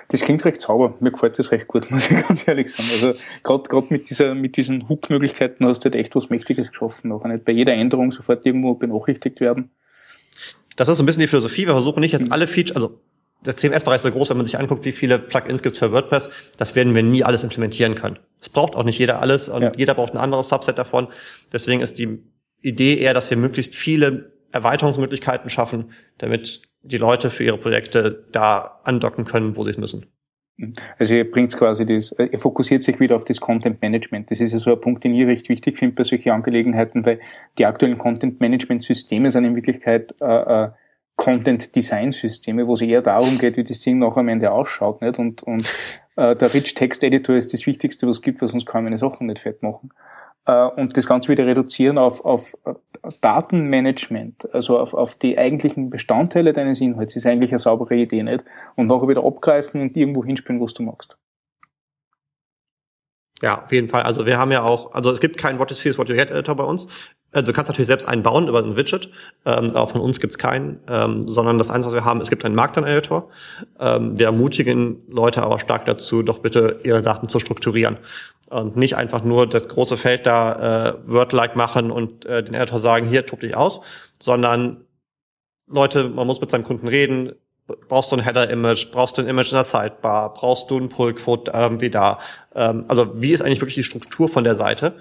Das klingt recht sauber. Mir gefällt das recht gut, muss ich ganz ehrlich sagen. Also gerade mit dieser mit diesen Hook-Möglichkeiten hast du halt echt was Mächtiges geschaffen. Noch nicht bei jeder Änderung sofort irgendwo benachrichtigt werden. Das ist so ein bisschen die Philosophie. Wir versuchen nicht jetzt alle Features, also der CMS-Bereich ist so groß, wenn man sich anguckt, wie viele Plugins gibt es für WordPress, das werden wir nie alles implementieren können. Es braucht auch nicht jeder alles und ja. jeder braucht ein anderes Subset davon. Deswegen ist die Idee eher, dass wir möglichst viele Erweiterungsmöglichkeiten schaffen, damit die Leute für ihre Projekte da andocken können, wo sie es müssen. Also ihr bringt quasi das, ihr fokussiert sich wieder auf das Content Management. Das ist ja so ein Punkt, den ich recht wichtig finde bei solchen Angelegenheiten, weil die aktuellen Content Management Systeme sind in Wirklichkeit äh, äh, Content Design Systeme, wo es eher darum geht, wie das Ding noch am Ende ausschaut, nicht? Und, und äh, der Rich Text Editor ist das Wichtigste, was es gibt, was uns kaum eine Sachen nicht fett machen äh, und das Ganze wieder reduzieren auf, auf äh, Datenmanagement, also auf, auf die eigentlichen Bestandteile deines Inhalts, ist eigentlich eine saubere Idee nicht. Und nachher wieder abgreifen und irgendwo hinspielen, was du magst. Ja, auf jeden Fall. Also wir haben ja auch, also es gibt keinen What you see is what you get Editor bei uns. Also du kannst natürlich selbst einen bauen über ein Widget, ähm, aber von uns gibt's keinen, ähm, sondern das Einzige, was wir haben, es gibt einen Markdown-Editor. Ähm, wir ermutigen Leute aber stark dazu, doch bitte ihre Daten zu strukturieren. Und nicht einfach nur das große Feld da äh, Word-like machen und äh, den Editor sagen, hier tob dich aus, sondern Leute, man muss mit seinem Kunden reden, brauchst du ein Header-Image, brauchst du ein Image in der Sidebar, brauchst du ein Pull-Quote irgendwie da. Ähm, also wie ist eigentlich wirklich die Struktur von der Seite?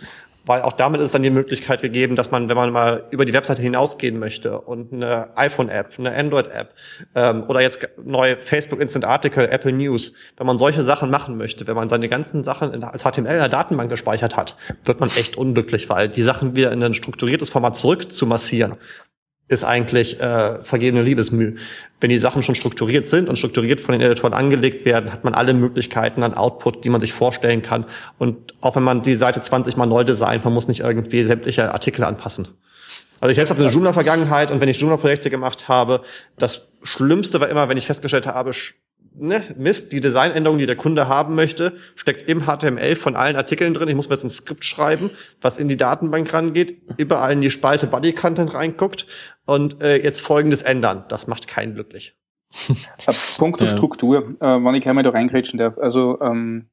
Weil auch damit ist dann die Möglichkeit gegeben, dass man, wenn man mal über die Webseite hinausgehen möchte und eine iPhone-App, eine Android-App ähm, oder jetzt neu Facebook Instant Article, Apple News, wenn man solche Sachen machen möchte, wenn man seine ganzen Sachen als HTML in der Datenbank gespeichert hat, wird man echt unglücklich, weil die Sachen wieder in ein strukturiertes Format zurück zu massieren, ist eigentlich äh, vergebene Liebesmüh. Wenn die Sachen schon strukturiert sind und strukturiert von den Editoren angelegt werden, hat man alle Möglichkeiten an Output, die man sich vorstellen kann. Und auch wenn man die Seite 20 mal neu designt, man muss nicht irgendwie sämtliche Artikel anpassen. Also ich selbst habe eine Joomla-Vergangenheit und wenn ich Joomla-Projekte gemacht habe, das Schlimmste war immer, wenn ich festgestellt habe, ne, Mist, die Designänderung, die der Kunde haben möchte, steckt im HTML von allen Artikeln drin. Ich muss mir jetzt ein Skript schreiben, was in die Datenbank rangeht, überall in die Spalte Body Content reinguckt und äh, jetzt folgendes ändern. Das macht keinen glücklich. Punkt und ja. Struktur, äh, wenn ich gleich mal da reingrätschen darf. Also ähm,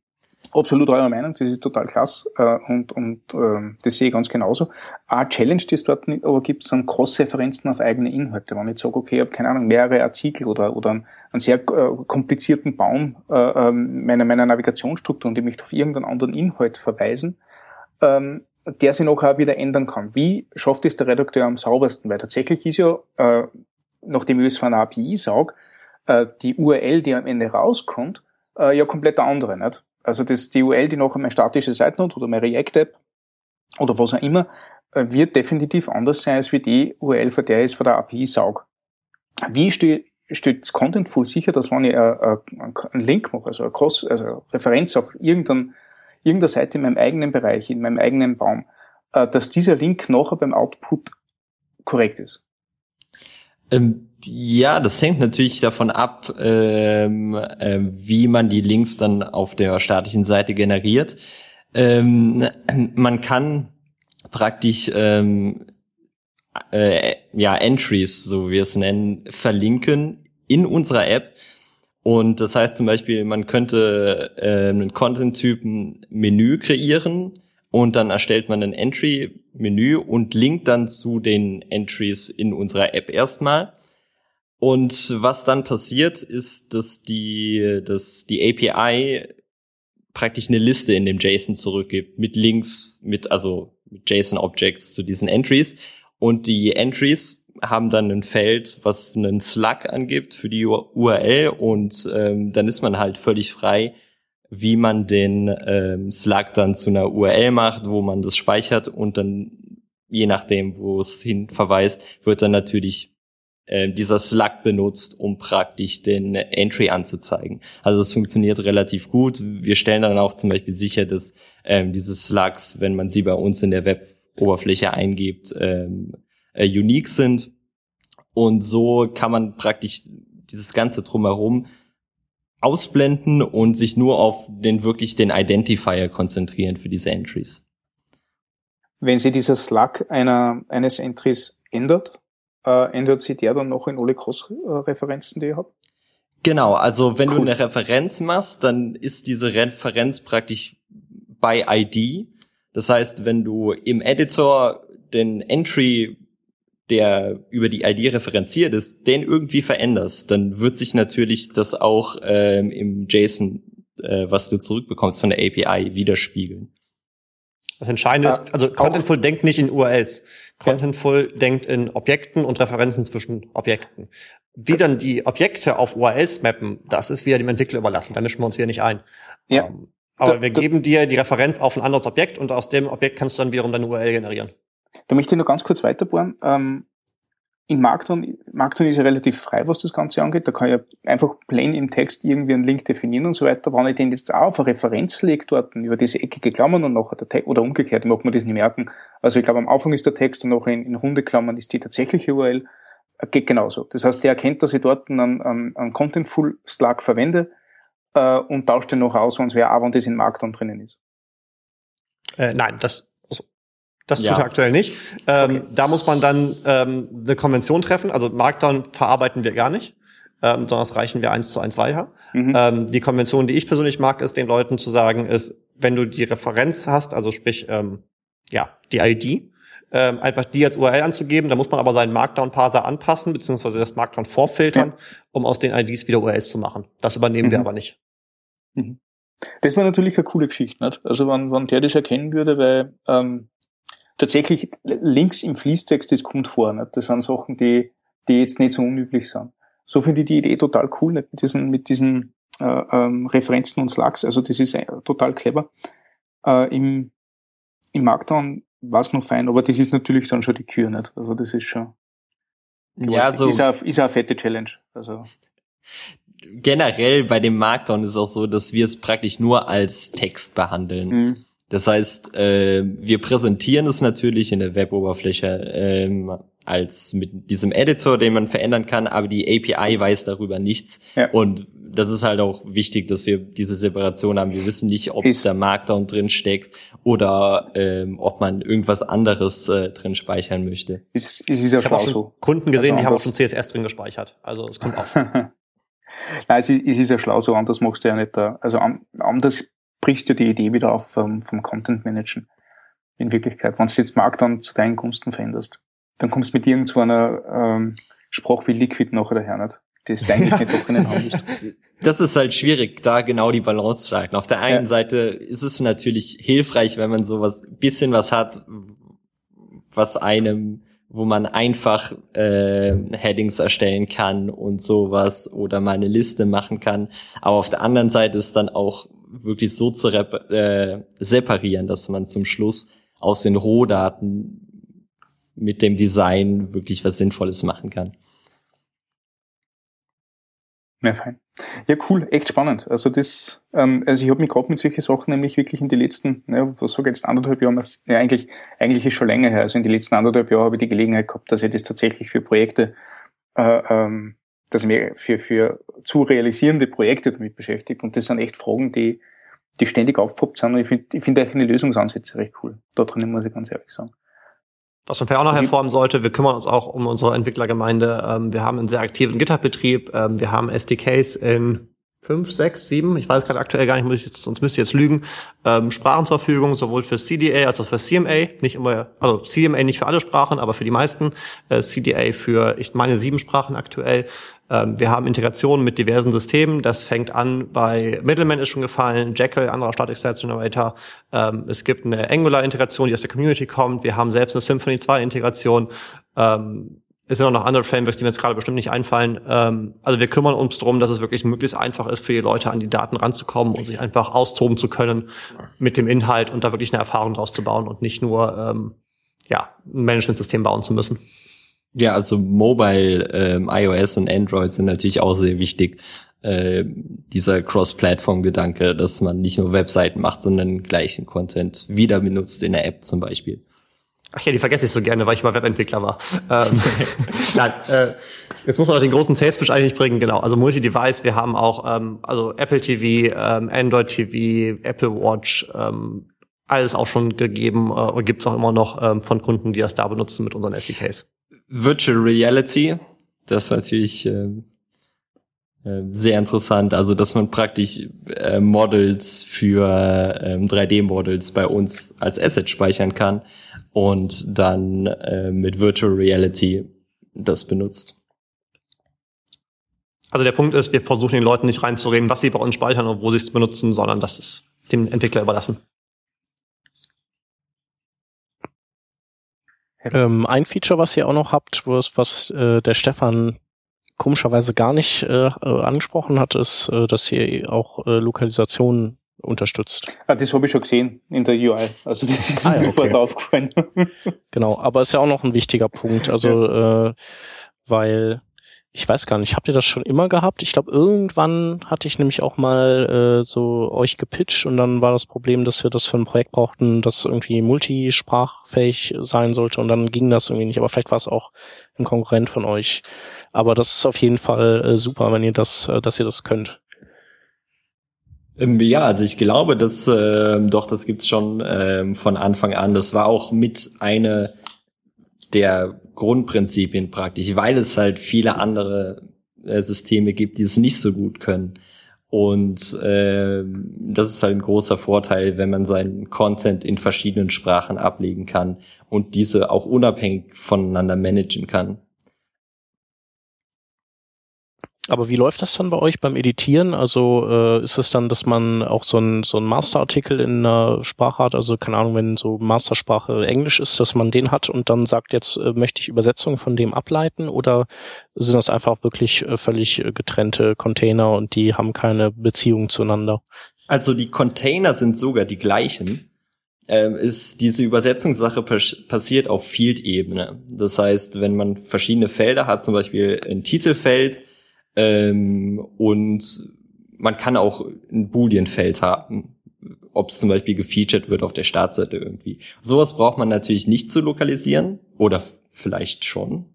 absolut eurer Meinung, das ist total klasse äh, und, und äh, das sehe ich ganz genauso. Eine Challenge, die es dort aber gibt, sind Cross-Referenzen auf eigene Inhalte. Wenn ich sage, okay, ich habe keine Ahnung, mehrere Artikel oder, oder einen, sehr äh, komplizierten Baum äh, ähm, meiner, meiner Navigationsstruktur und ich möchte auf irgendeinen anderen Inhalt verweisen, ähm, der sich nachher wieder ändern kann. Wie schafft es der Redakteur am saubersten? Weil tatsächlich ist ja, äh, nachdem ich es von einer API sage, äh, die URL, die am Ende rauskommt, äh, ja komplett andere, nicht? Also das, die URL, die nachher meine statische Seite hat oder meine React-App oder was auch immer, äh, wird definitiv anders sein als wie die URL, von der ich es von der API saug. Wie steht steht Contentful sicher, dass wenn ich äh, äh, einen Link mache, also eine, Cross, also Referenz auf irgendein, irgendeine Seite in meinem eigenen Bereich, in meinem eigenen Baum, dass dieser Link nachher beim Output korrekt ist? Ähm, ja, das hängt natürlich davon ab, ähm, äh, wie man die Links dann auf der staatlichen Seite generiert. Ähm, man kann praktisch ähm, äh, ja Entries, so wie wir es nennen, verlinken in unserer App. Und das heißt zum Beispiel, man könnte äh, einen Content-Typen Menü kreieren und dann erstellt man ein Entry-Menü und linkt dann zu den Entries in unserer App erstmal. Und was dann passiert, ist, dass die, dass die API praktisch eine Liste in dem JSON zurückgibt mit Links, mit, also mit JSON-Objects zu diesen Entries. Und die Entries haben dann ein Feld, was einen Slug angibt für die URL und ähm, dann ist man halt völlig frei, wie man den ähm, Slug dann zu einer URL macht, wo man das speichert und dann je nachdem, wo es hin verweist, wird dann natürlich äh, dieser Slug benutzt, um praktisch den Entry anzuzeigen. Also es funktioniert relativ gut. Wir stellen dann auch zum Beispiel sicher, dass ähm, diese Slugs, wenn man sie bei uns in der Web-Oberfläche eingibt, ähm, äh, unique sind. Und so kann man praktisch dieses ganze drumherum ausblenden und sich nur auf den wirklich den Identifier konzentrieren für diese Entries. Wenn Sie dieser Slug einer, eines Entries ändert, äh, ändert sich der dann noch in alle Cross-Referenzen, die ihr habt? Genau, also wenn cool. du eine Referenz machst, dann ist diese Referenz praktisch bei ID. Das heißt, wenn du im Editor den Entry, der über die ID referenziert ist, den irgendwie veränderst, dann wird sich natürlich das auch ähm, im JSON, äh, was du zurückbekommst von der API, widerspiegeln. Das Entscheidende ist, also Contentful denkt nicht in URLs. Contentful ja. denkt in Objekten und Referenzen zwischen Objekten. Wie dann die Objekte auf URLs mappen, das ist wieder dem Entwickler überlassen. Da mischen wir uns hier nicht ein. Ja. Ähm, aber da, wir da, geben dir die Referenz auf ein anderes Objekt und aus dem Objekt kannst du dann wiederum deine URL generieren. Da möchte ich nur ganz kurz weiterbohren. Ähm, in Markdown, Markdown ist ja relativ frei, was das Ganze angeht. Da kann ich einfach plain im Text irgendwie einen Link definieren und so weiter. Wenn ich den jetzt auch auf eine Referenz lege dort über diese eckige Klammern und nachher der Text, oder umgekehrt, mag man das nicht merken. Also ich glaube, am Anfang ist der Text und nachher in, in runde Klammern ist die tatsächliche URL. Äh, geht genauso. Das heißt, der erkennt, dass ich dort einen, einen, einen Contentful Slug verwende äh, und tauscht den noch aus, wenn es wäre, auch wenn das in Markdown drinnen ist. Äh, nein, das das ja. tut er aktuell nicht. Ähm, okay. Da muss man dann ähm, eine Konvention treffen. Also Markdown verarbeiten wir gar nicht, ähm, sondern das reichen wir eins zu eins weiter. Mhm. Ähm, die Konvention, die ich persönlich mag, ist den Leuten zu sagen, ist, wenn du die Referenz hast, also sprich ähm, ja die ID, ähm, einfach die als URL anzugeben. Da muss man aber seinen Markdown-Parser anpassen, beziehungsweise das Markdown vorfiltern, ja. um aus den IDs wieder URLs zu machen. Das übernehmen mhm. wir aber nicht. Mhm. Das wäre natürlich eine coole Geschichte, nicht? Also wenn, wenn der das erkennen würde, weil ähm, tatsächlich links im Fließtext, das kommt vor. Nicht? Das sind Sachen, die, die jetzt nicht so unüblich sind. So finde ich die Idee total cool, nicht? mit diesen, mit diesen äh, ähm, Referenzen und Slugs. Also das ist äh, total clever. Äh, Im, im Markdown war es noch fein, aber das ist natürlich dann schon die Kür, nicht? Also das ist schon. Ja, also ist, auch, ist eine fette Challenge. Also generell bei dem Markdown ist auch so, dass wir es praktisch nur als Text behandeln. Mhm. Das heißt, äh, wir präsentieren es natürlich in der Weboberfläche ähm, als mit diesem Editor, den man verändern kann, aber die API weiß darüber nichts. Ja. Und das ist halt auch wichtig, dass wir diese Separation haben. Wir wissen nicht, ob ist, der Markdown drin steckt oder ähm, ob man irgendwas anderes äh, drin speichern möchte. Ist, ist, ist ja ich habe auch so. Kunden gesehen, also die haben auch schon CSS drin gespeichert. Also es kommt auch. Nein, es ist, es ist ja schlau, so anders machst du ja nicht da. Also anders brichst du die Idee wieder auf vom, vom Content Managen. In Wirklichkeit, wenn du jetzt Markdown zu deinen Gunsten veränderst, dann kommst du mit irgendeiner ähm, Sprache wie Liquid nachher daher nicht das du eigentlich nicht drinnen haben. Das ist halt schwierig, da genau die Balance zu halten. Auf der einen ja. Seite ist es natürlich hilfreich, wenn man sowas, bisschen was hat, was einem, wo man einfach äh, Headings erstellen kann und sowas oder mal eine Liste machen kann. Aber auf der anderen Seite ist dann auch wirklich so zu äh, separieren, dass man zum Schluss aus den Rohdaten mit dem Design wirklich was Sinnvolles machen kann. Ja, fein. Ja, cool, echt spannend. Also das, ähm, also ich habe mich gerade mit solchen Sachen nämlich wirklich in die letzten, ne, was sage ich jetzt anderthalb Jahre, ja eigentlich, eigentlich ist schon länger her. Also in die letzten anderthalb Jahre habe ich die Gelegenheit gehabt, dass ich das tatsächlich für Projekte, äh, ähm, dass mich für, für zu realisierende Projekte damit beschäftigt. Und das sind echt Fragen, die, die ständig aufpoppt sind. Und ich finde, ich finde eigentlich eine Lösungsansätze recht cool. Da drinnen muss ich ganz ehrlich sagen. Was man vielleicht auch noch hervorheben sollte, wir kümmern uns auch um unsere Entwicklergemeinde. Ähm, wir haben einen sehr aktiven GitHub-Betrieb. Ähm, wir haben SDKs in fünf, sechs, sieben, ich weiß gerade aktuell gar nicht, muss ich jetzt, sonst müsste ich jetzt lügen, ähm, Sprachen zur Verfügung, sowohl für CDA als auch für CMA, nicht immer, also CMA nicht für alle Sprachen, aber für die meisten, äh, CDA für, ich meine, sieben Sprachen aktuell. Ähm, wir haben Integrationen mit diversen Systemen, das fängt an bei Middleman ist schon gefallen, Jekyll, anderer Static Site Generator. Ähm, es gibt eine Angular-Integration, die aus der Community kommt, wir haben selbst eine Symfony 2-Integration, ähm, es sind auch noch andere Frameworks, die mir jetzt gerade bestimmt nicht einfallen. Also wir kümmern uns darum, dass es wirklich möglichst einfach ist, für die Leute an die Daten ranzukommen und sich einfach austoben zu können mit dem Inhalt und da wirklich eine Erfahrung draus zu bauen und nicht nur ja, ein Managementsystem bauen zu müssen. Ja, also Mobile, ähm, iOS und Android sind natürlich auch sehr wichtig. Äh, dieser Cross-Plattform-Gedanke, dass man nicht nur Webseiten macht, sondern gleichen Content wieder benutzt in der App zum Beispiel. Ach ja, die vergesse ich so gerne, weil ich mal Webentwickler war. ähm, nein, äh, jetzt muss man noch den großen Salesfish eigentlich bringen, genau. Also Multi-Device, wir haben auch ähm, also Apple TV, ähm, Android TV, Apple Watch, ähm, alles auch schon gegeben äh, und gibt's auch immer noch ähm, von Kunden, die das da benutzen mit unseren SDKs. Virtual Reality, das ist natürlich äh, äh sehr interessant. Also, dass man praktisch äh, Models für äh, 3D-Models bei uns als Asset speichern kann und dann äh, mit Virtual Reality das benutzt. Also der Punkt ist, wir versuchen den Leuten nicht reinzureden, was sie bei uns speichern und wo sie es benutzen, sondern das ist dem Entwickler überlassen. Ähm, ein Feature, was ihr auch noch habt, was, was äh, der Stefan komischerweise gar nicht äh, angesprochen hat, ist, äh, dass ihr auch äh, Lokalisation unterstützt. Ah, das habe ich schon gesehen in der UI. Also das ist ah, ja, sofort okay. aufgefallen. genau, aber ist ja auch noch ein wichtiger Punkt. Also ja. äh, weil ich weiß gar nicht, habt ihr das schon immer gehabt? Ich glaube, irgendwann hatte ich nämlich auch mal äh, so euch gepitcht und dann war das Problem, dass wir das für ein Projekt brauchten, das irgendwie multisprachfähig sein sollte und dann ging das irgendwie nicht. Aber vielleicht war es auch ein Konkurrent von euch. Aber das ist auf jeden Fall äh, super, wenn ihr das, äh, dass ihr das könnt. Ähm, ja, also ich glaube, dass äh, doch, das gibt's schon äh, von Anfang an. Das war auch mit eine der Grundprinzipien praktisch, weil es halt viele andere äh, Systeme gibt, die es nicht so gut können. Und äh, das ist halt ein großer Vorteil, wenn man seinen Content in verschiedenen Sprachen ablegen kann und diese auch unabhängig voneinander managen kann. Aber wie läuft das dann bei euch beim Editieren? Also äh, ist es dann, dass man auch so ein so ein Masterartikel in einer Sprache hat, also keine Ahnung, wenn so Mastersprache Englisch ist, dass man den hat und dann sagt, jetzt äh, möchte ich Übersetzungen von dem ableiten oder sind das einfach wirklich äh, völlig getrennte Container und die haben keine Beziehung zueinander? Also die Container sind sogar die gleichen. Ähm, ist diese Übersetzungssache passiert auf Field-Ebene. Das heißt, wenn man verschiedene Felder hat, zum Beispiel ein Titelfeld, ähm, und man kann auch ein Boolean-Feld haben, ob es zum Beispiel gefeatured wird auf der Startseite irgendwie. Sowas braucht man natürlich nicht zu lokalisieren oder vielleicht schon.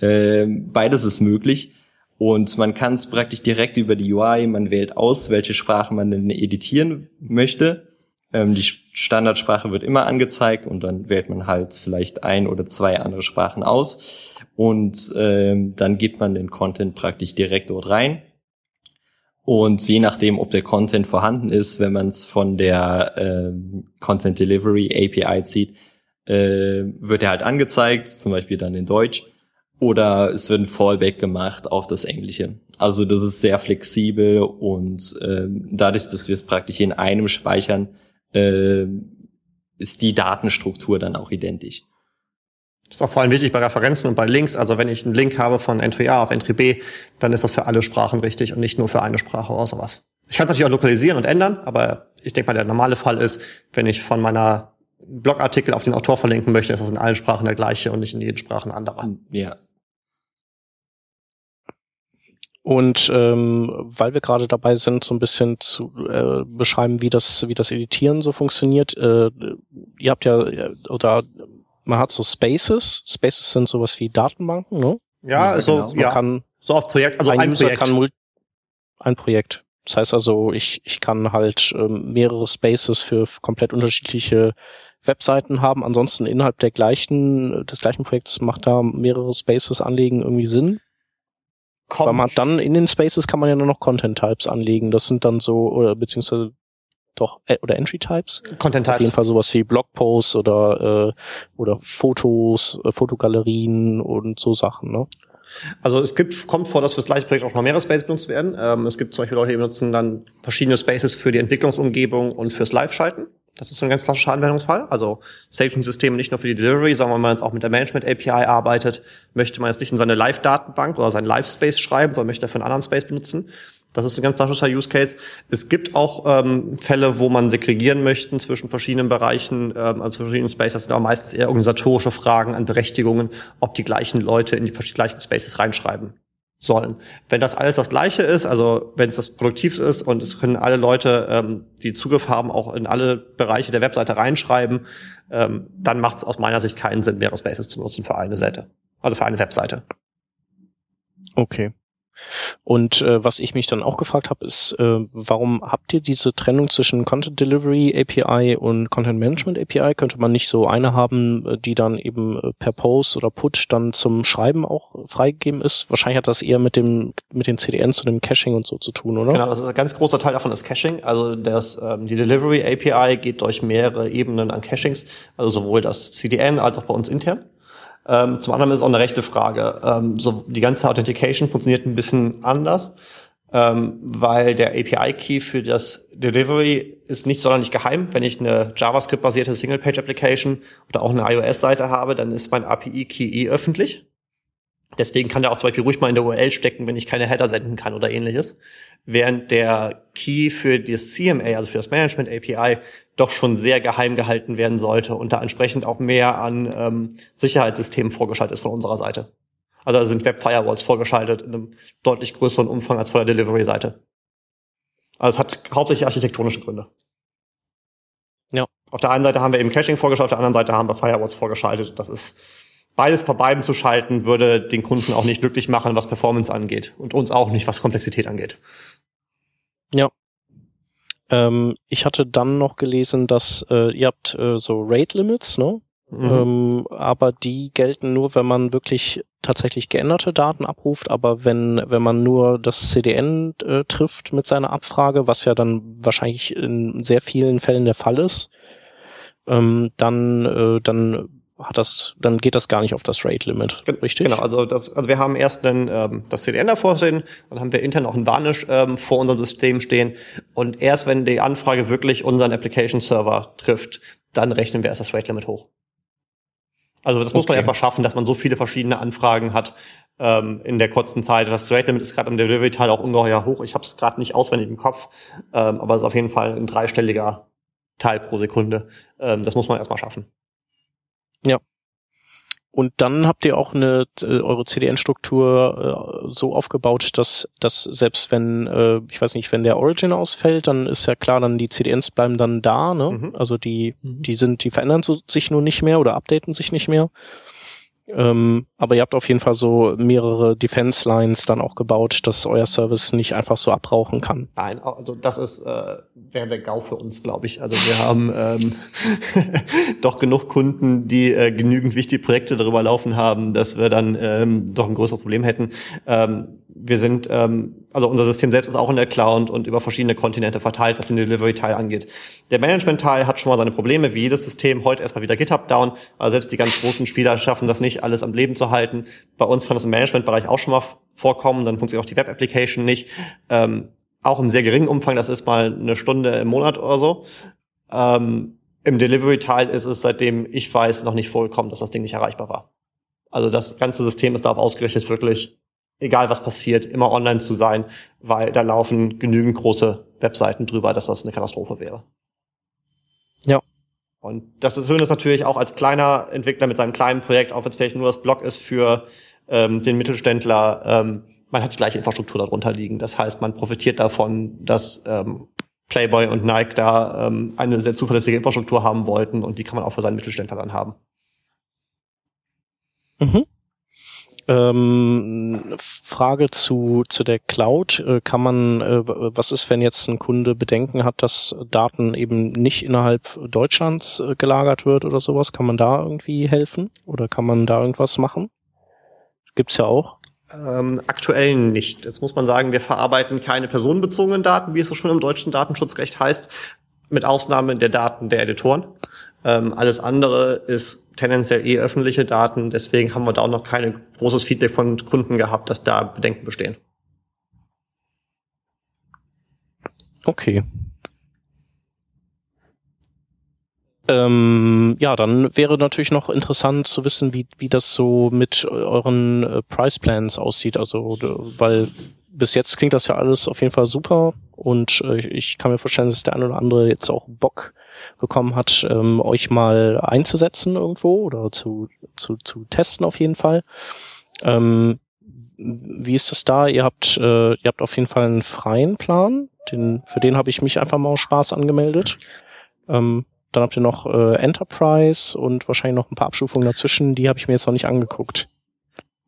Ähm, beides ist möglich. Und man kann es praktisch direkt über die UI, man wählt aus, welche Sprache man denn editieren möchte. Ähm, die Standardsprache wird immer angezeigt und dann wählt man halt vielleicht ein oder zwei andere Sprachen aus. Und ähm, dann gibt man den Content praktisch direkt dort rein. Und je nachdem, ob der Content vorhanden ist, wenn man es von der ähm, Content Delivery API zieht, äh, wird er halt angezeigt, zum Beispiel dann in Deutsch. Oder es wird ein Fallback gemacht auf das Englische. Also das ist sehr flexibel und ähm, dadurch, dass wir es praktisch in einem speichern, äh, ist die Datenstruktur dann auch identisch. Das ist auch vor allem wichtig bei Referenzen und bei Links. Also wenn ich einen Link habe von Entry A auf Entry B, dann ist das für alle Sprachen richtig und nicht nur für eine Sprache oder sowas. Ich kann es natürlich auch lokalisieren und ändern, aber ich denke mal, der normale Fall ist, wenn ich von meiner Blogartikel auf den Autor verlinken möchte, ist das in allen Sprachen der gleiche und nicht in jeden Sprachen anderer. Ja, Und ähm, weil wir gerade dabei sind, so ein bisschen zu äh, beschreiben, wie das, wie das Editieren so funktioniert. Äh, ihr habt ja oder man hat so Spaces. Spaces sind sowas wie Datenbanken, ne? Ja, ja so genau. ja, kann, so auf Projekt, also ein, ein, User Projekt. kann ein Projekt. Das heißt also, ich, ich kann halt ähm, mehrere Spaces für komplett unterschiedliche Webseiten haben. Ansonsten innerhalb der gleichen, des gleichen Projekts macht da mehrere Spaces anlegen irgendwie Sinn. Kommt- Weil man dann in den Spaces kann man ja nur noch Content Types anlegen. Das sind dann so, oder beziehungsweise doch, äh, oder Entry Types. Content Auf jeden Types. Fall sowas wie Blogposts oder, äh, oder Fotos, äh, Fotogalerien und so Sachen, ne? Also es gibt, kommt vor, dass für das gleiche Projekt auch mal mehrere Spaces benutzt werden. Ähm, es gibt zum Beispiel Leute, die benutzen dann verschiedene Spaces für die Entwicklungsumgebung und fürs Live-Schalten. Das ist so ein ganz klassischer Anwendungsfall. Also Staging-Systeme nicht nur für die Delivery, sondern wenn man jetzt auch mit der Management-API arbeitet, möchte man jetzt nicht in seine Live-Datenbank oder seinen Live-Space schreiben, sondern möchte dafür einen anderen Space benutzen. Das ist ein ganz klassischer Use Case. Es gibt auch ähm, Fälle, wo man segregieren möchte zwischen verschiedenen Bereichen, ähm, also verschiedenen Spaces. Das sind aber meistens eher organisatorische Fragen an Berechtigungen, ob die gleichen Leute in die gleichen Spaces reinschreiben sollen. Wenn das alles das Gleiche ist, also wenn es das produktiv ist und es können alle Leute, ähm, die Zugriff haben, auch in alle Bereiche der Webseite reinschreiben, ähm, dann macht es aus meiner Sicht keinen Sinn, mehrere Spaces zu nutzen für eine Seite. Also für eine Webseite. Okay. Und äh, was ich mich dann auch gefragt habe, ist, äh, warum habt ihr diese Trennung zwischen Content Delivery API und Content Management API? Könnte man nicht so eine haben, äh, die dann eben äh, per Post oder Put dann zum Schreiben auch freigegeben ist? Wahrscheinlich hat das eher mit dem mit den CDNs und dem Caching und so zu tun, oder? Genau, ist ein ganz großer Teil davon ist Caching. Also das, ähm, die Delivery API geht durch mehrere Ebenen an Cachings, also sowohl das CDN als auch bei uns intern. Ähm, zum anderen ist es auch eine rechte Frage. Ähm, so die ganze Authentication funktioniert ein bisschen anders, ähm, weil der API-Key für das Delivery ist nicht sonderlich geheim. Wenn ich eine JavaScript-basierte Single-Page-Application oder auch eine iOS-Seite habe, dann ist mein API-Key eh öffentlich. Deswegen kann der auch zum Beispiel ruhig mal in der URL stecken, wenn ich keine Header senden kann oder ähnliches. Während der Key für das CMA, also für das Management API, doch schon sehr geheim gehalten werden sollte und da entsprechend auch mehr an ähm, Sicherheitssystemen vorgeschaltet ist von unserer Seite. Also da sind Web Firewalls vorgeschaltet in einem deutlich größeren Umfang als von der Delivery-Seite. Also es hat hauptsächlich architektonische Gründe. Ja. Auf der einen Seite haben wir eben Caching vorgeschaltet, auf der anderen Seite haben wir Firewalls vorgeschaltet. Das ist beides bei beiden zu schalten, würde den Kunden auch nicht glücklich machen, was Performance angeht und uns auch nicht, was Komplexität angeht. Ähm, ich hatte dann noch gelesen, dass äh, ihr habt äh, so Rate Limits, ne? Mhm. Ähm, aber die gelten nur, wenn man wirklich tatsächlich geänderte Daten abruft, aber wenn, wenn man nur das CDN äh, trifft mit seiner Abfrage, was ja dann wahrscheinlich in sehr vielen Fällen der Fall ist, ähm, dann, äh, dann hat das, dann geht das gar nicht auf das Rate Limit, richtig? Genau, also das, also wir haben erst einen, ähm, das CDN davor stehen, dann haben wir intern auch ein Varnish ähm, vor unserem System stehen und erst wenn die Anfrage wirklich unseren Application Server trifft, dann rechnen wir erst das Rate Limit hoch. Also das muss man erstmal schaffen, dass man so viele verschiedene Anfragen hat ähm, in der kurzen Zeit. Das Rate Limit ist gerade im Delivery-Teil auch ungeheuer hoch. Ich habe es gerade nicht auswendig im Kopf, ähm, aber es ist auf jeden Fall ein dreistelliger Teil pro Sekunde. Ähm, das muss man erstmal schaffen. Und dann habt ihr auch eine äh, eure CDN-Struktur äh, so aufgebaut, dass, dass selbst wenn, äh, ich weiß nicht, wenn der Origin ausfällt, dann ist ja klar, dann die CDNs bleiben dann da, ne? Mhm. Also die, Mhm. die sind, die verändern sich nur nicht mehr oder updaten sich nicht mehr. Ähm, aber ihr habt auf jeden Fall so mehrere Defense Lines dann auch gebaut, dass euer Service nicht einfach so abrauchen kann. Nein, also das ist äh, wäre der GAU für uns, glaube ich. Also wir haben ähm, doch genug Kunden, die äh, genügend wichtige Projekte darüber laufen haben, dass wir dann ähm, doch ein größeres Problem hätten. Ähm, wir sind, ähm, also unser System selbst ist auch in der Cloud und über verschiedene Kontinente verteilt, was den Delivery-Teil angeht. Der Management-Teil hat schon mal seine Probleme, wie jedes System. Heute erstmal wieder GitHub down. Also selbst die ganz großen Spieler schaffen das nicht, alles am Leben zu halten. Bei uns kann das im Management-Bereich auch schon mal vorkommen. Dann funktioniert auch die Web-Application nicht. Ähm, auch im sehr geringen Umfang, das ist mal eine Stunde im Monat oder so. Ähm, Im Delivery-Teil ist es, seitdem ich weiß, noch nicht vorgekommen, dass das Ding nicht erreichbar war. Also das ganze System ist darauf ausgerichtet, wirklich egal was passiert, immer online zu sein, weil da laufen genügend große Webseiten drüber, dass das eine Katastrophe wäre. Ja. Und das ist Schön ist natürlich auch als kleiner Entwickler mit seinem kleinen Projekt, auch wenn es vielleicht nur das Blog ist für ähm, den Mittelständler, ähm, man hat die gleiche Infrastruktur darunter liegen. Das heißt, man profitiert davon, dass ähm, Playboy und Nike da ähm, eine sehr zuverlässige Infrastruktur haben wollten und die kann man auch für seinen Mittelständler dann haben. Mhm. Ähm, Frage zu, zu der Cloud. Äh, kann man, äh, was ist, wenn jetzt ein Kunde Bedenken hat, dass Daten eben nicht innerhalb Deutschlands äh, gelagert wird oder sowas? Kann man da irgendwie helfen? Oder kann man da irgendwas machen? Gibt's ja auch. Ähm, aktuell nicht. Jetzt muss man sagen, wir verarbeiten keine personenbezogenen Daten, wie es so schon im deutschen Datenschutzrecht heißt, mit Ausnahme der Daten der Editoren. Ähm, alles andere ist tendenziell eh öffentliche Daten. Deswegen haben wir da auch noch kein großes Feedback von Kunden gehabt, dass da Bedenken bestehen. Okay. Ähm, ja, dann wäre natürlich noch interessant zu wissen, wie, wie das so mit euren äh, Price Plans aussieht. Also, weil bis jetzt klingt das ja alles auf jeden Fall super und äh, ich kann mir vorstellen, dass der eine oder andere jetzt auch Bock bekommen hat, ähm, euch mal einzusetzen irgendwo oder zu, zu, zu testen auf jeden Fall. Ähm, wie ist es da? Ihr habt, äh, ihr habt auf jeden Fall einen freien Plan. Den, für den habe ich mich einfach mal aus Spaß angemeldet. Ähm, dann habt ihr noch äh, Enterprise und wahrscheinlich noch ein paar Abstufungen dazwischen. Die habe ich mir jetzt noch nicht angeguckt.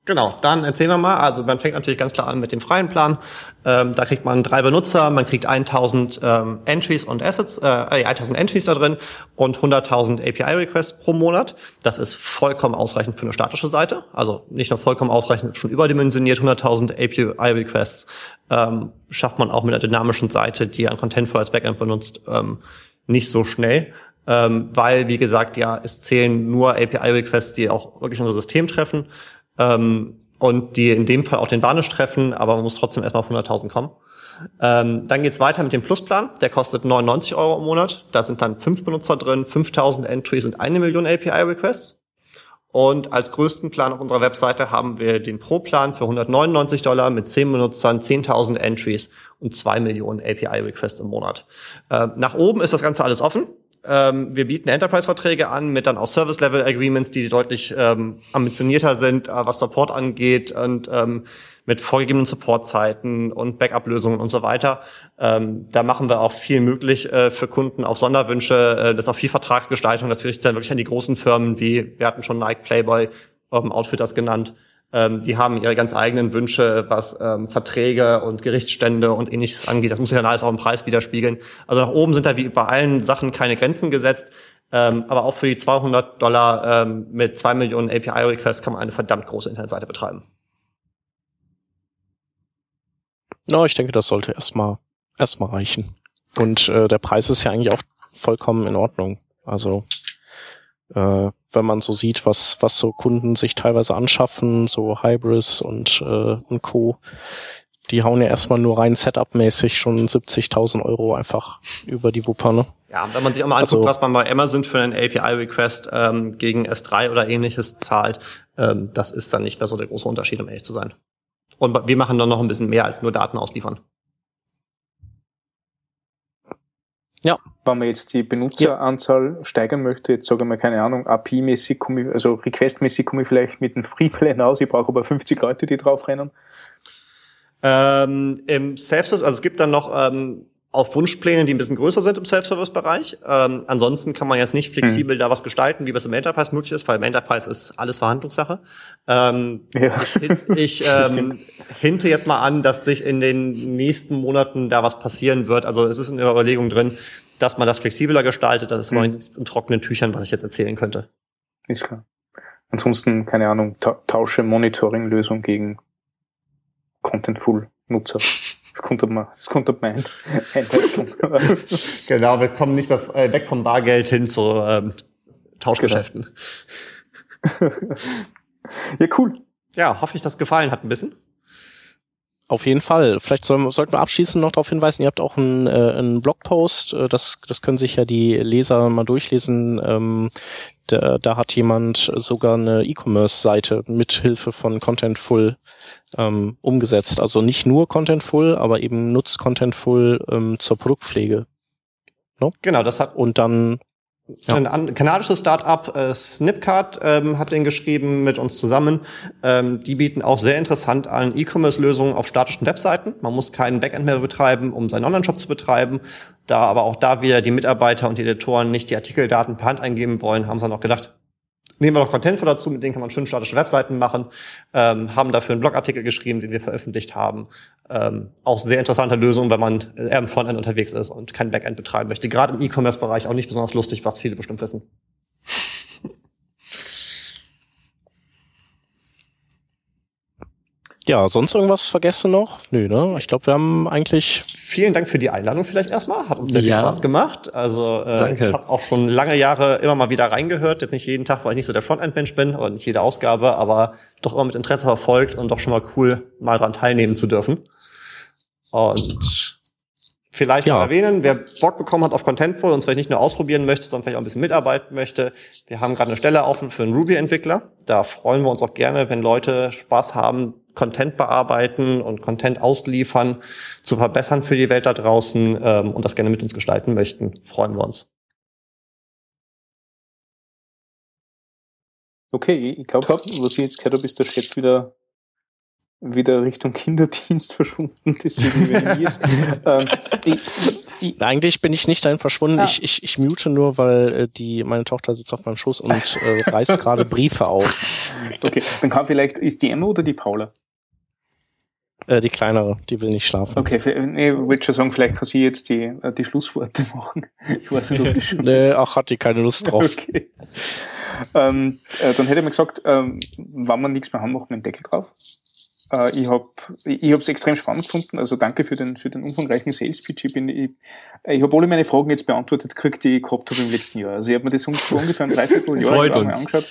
Genau, dann erzählen wir mal. Also man fängt natürlich ganz klar an mit dem freien Plan. Ähm, da kriegt man drei Benutzer, man kriegt 1000 ähm, Entries und Assets, äh, 1000 Entries da drin und 100.000 API-Requests pro Monat. Das ist vollkommen ausreichend für eine statische Seite. Also nicht nur vollkommen ausreichend, schon überdimensioniert. 100.000 API-Requests ähm, schafft man auch mit einer dynamischen Seite, die ein Contentflow als Backend benutzt, ähm, nicht so schnell. Ähm, weil, wie gesagt, ja, es zählen nur API-Requests, die auch wirklich unser System treffen ähm, und die in dem Fall auch den Varnish treffen, aber man muss trotzdem erstmal auf 100.000 kommen. Ähm, dann geht's weiter mit dem Plusplan. Der kostet 99 Euro im Monat. Da sind dann fünf Benutzer drin, 5000 Entries und eine Million API-Requests. Und als größten Plan auf unserer Webseite haben wir den Pro-Plan für 199 Dollar mit 10 Benutzern, 10.000 Entries und 2 Millionen API-Requests im Monat. Äh, nach oben ist das Ganze alles offen. Ähm, wir bieten Enterprise-Verträge an mit dann auch Service-Level-Agreements, die deutlich ähm, ambitionierter sind, äh, was Support angeht und ähm, mit vorgegebenen Supportzeiten und Backup-Lösungen und so weiter. Ähm, da machen wir auch viel möglich äh, für Kunden auf Sonderwünsche. Äh, das ist auch viel Vertragsgestaltung. Das richtet dann wirklich an die großen Firmen wie, wir hatten schon Nike, Playboy, ähm, Outfitters genannt. Ähm, die haben ihre ganz eigenen Wünsche, was ähm, Verträge und Gerichtsstände und ähnliches angeht. Das muss sich dann alles auch im Preis widerspiegeln. Also nach oben sind da wie bei allen Sachen keine Grenzen gesetzt. Ähm, aber auch für die 200 Dollar ähm, mit zwei Millionen API-Requests kann man eine verdammt große Internetseite betreiben. No, ich denke, das sollte erstmal erstmal reichen. Und äh, der Preis ist ja eigentlich auch vollkommen in Ordnung. Also äh, wenn man so sieht, was, was so Kunden sich teilweise anschaffen, so Hybris und, äh, und Co., die hauen ja erstmal nur rein Setup-mäßig schon 70.000 Euro einfach über die Wupper, ne? Ja, wenn man sich auch mal anguckt, also, was man bei Amazon für einen API-Request ähm, gegen S3 oder ähnliches zahlt, ähm, das ist dann nicht mehr so der große Unterschied, um ehrlich zu sein. Und wir machen dann noch ein bisschen mehr als nur Daten ausliefern. Ja. Wenn man jetzt die Benutzeranzahl ja. steigern möchte, jetzt sage ich mal, keine Ahnung, API-mäßig komme ich, also Request-mäßig komme ich vielleicht mit einem Freeplan aus, ich brauche aber 50 Leute, die drauf rennen. Ähm, Im Self-Service, also es gibt dann noch ähm, auf Wunschpläne, die ein bisschen größer sind im Self-Service-Bereich. Ähm, ansonsten kann man jetzt nicht flexibel mhm. da was gestalten, wie was im Enterprise möglich ist, weil im Enterprise ist alles Verhandlungssache. Ähm, ja. Ich, ich ähm, hinte jetzt mal an, dass sich in den nächsten Monaten da was passieren wird. Also es ist in der Überlegung drin, dass man das flexibler gestaltet. Das ist mhm. noch nicht in trockenen Tüchern, was ich jetzt erzählen könnte. Ist klar. Ansonsten, keine Ahnung, ta tausche Monitoring-Lösung gegen Contentful-Nutzer. Das kommt man, das kommt ab mein Genau, wir kommen nicht mehr äh, weg vom Bargeld hin zu ähm, Tauschgeschäften. Genau. ja, cool. Ja, hoffe ich, dass gefallen hat ein bisschen. Auf jeden Fall. Vielleicht sollen, sollten wir abschließend noch darauf hinweisen, ihr habt auch einen, äh, einen Blogpost, äh, das, das können sich ja die Leser mal durchlesen. Ähm, da, da hat jemand sogar eine E-Commerce-Seite mit Hilfe von Contentful ähm, umgesetzt. Also nicht nur Contentful, aber eben nutzt Contentful ähm, zur Produktpflege. No? Genau, das hat. Und dann ja. Ein kanadisches Startup, äh, Snipcart, ähm, hat den geschrieben mit uns zusammen. Ähm, die bieten auch sehr interessant an E-Commerce-Lösungen auf statischen Webseiten. Man muss keinen Backend mehr betreiben, um seinen Online-Shop zu betreiben. Da aber auch da wieder die Mitarbeiter und die Editoren nicht die Artikeldaten per Hand eingeben wollen, haben sie dann auch gedacht, nehmen wir noch Content für dazu, mit denen kann man schön statische Webseiten machen, ähm, haben dafür einen Blogartikel geschrieben, den wir veröffentlicht haben. Ähm, auch sehr interessante Lösung, wenn man eher im Frontend unterwegs ist und kein Backend betreiben möchte. Gerade im E-Commerce-Bereich auch nicht besonders lustig, was viele bestimmt wissen. Ja, sonst irgendwas vergessen noch? Nö, ne? Ich glaube, wir haben eigentlich. Vielen Dank für die Einladung vielleicht erstmal. Hat uns sehr ja. viel Spaß gemacht. Also äh, Danke. ich habe auch schon lange Jahre immer mal wieder reingehört. Jetzt nicht jeden Tag, weil ich nicht so der Frontend-Mensch bin, oder nicht jede Ausgabe, aber doch immer mit Interesse verfolgt und doch schon mal cool, mal dran teilnehmen zu dürfen. Und vielleicht ja. noch erwähnen, wer Bock bekommen hat auf Contentful und vielleicht nicht nur ausprobieren möchte, sondern vielleicht auch ein bisschen mitarbeiten möchte. Wir haben gerade eine Stelle offen für einen Ruby-Entwickler. Da freuen wir uns auch gerne, wenn Leute Spaß haben, Content bearbeiten und Content ausliefern, zu verbessern für die Welt da draußen ähm, und das gerne mit uns gestalten möchten. Freuen wir uns. Okay, ich glaube, was ich jetzt gehört habe, ist der Chat wieder wieder Richtung Kinderdienst verschwunden. Deswegen wenn ich jetzt. ähm, ich, ich, Eigentlich bin ich nicht dahin verschwunden. Ah. Ich, ich, ich mute nur, weil äh, die meine Tochter sitzt auf meinem Schoß und äh, reißt gerade Briefe auf. Okay, dann kann vielleicht ist die Emma oder die Paula? Äh, die kleinere, die will nicht schlafen. Okay, nee, ich würde schon sagen, vielleicht kann sie jetzt die, äh, die Schlussworte machen. Ich weiß nicht, ob die schon. nee, ach, hat die keine Lust drauf. Okay. Ähm, äh, dann hätte ich mir gesagt, ähm, wenn wir nichts mehr haben, machen wir einen Deckel drauf. Äh, ich habe ich es extrem spannend gefunden. Also danke für den, für den umfangreichen Sales Pitch. Ich, bin, ich, ich habe alle meine Fragen jetzt beantwortet gekriegt, die ich gehabt habe im letzten Jahr. Also ich habe mir das ungefähr ein Dreivierteljahr mal angeschaut.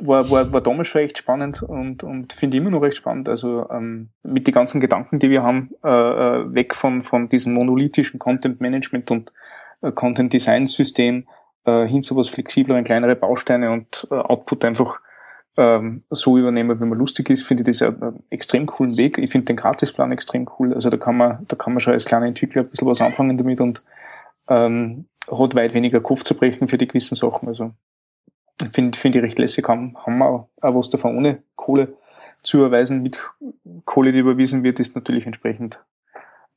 War, war, war damals schon echt spannend und, und finde immer noch recht spannend. Also ähm, mit den ganzen Gedanken, die wir haben, äh, äh weg von, von diesem monolithischen Content Management und äh, Content Design System äh, hin zu was flexibler, kleinere Bausteine und äh, Output einfach ähm, so übernehmen, wenn man lustig ist, finde ich das einen extrem coolen Weg. Ich finde den Gratisplan extrem cool. Also da kann man, da kann man schon als kleiner Entwickler ein bisschen was anfangen damit und ähm, hat weit weniger Kopf zu brechen für die gewissen Sachen. Also finde finde ich recht lässig, haben, haben wir auch, auch was davon ohne Kohle zu erweisen. Mit Kohle, die überwiesen wird, ist natürlich entsprechend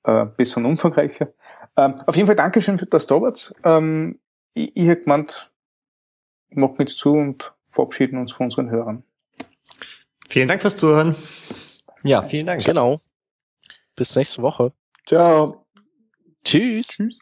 äh, besser und umfangreicher. Ähm, auf jeden Fall Dankeschön für das da wart. Ähm, ich, ich hätte gemeint, ich mache jetzt zu und verabschieden uns von unseren Hörern. Vielen Dank fürs Zuhören. Ja, vielen Dank. Genau. Bis nächste Woche. Ciao. Tschüss. Tschüss.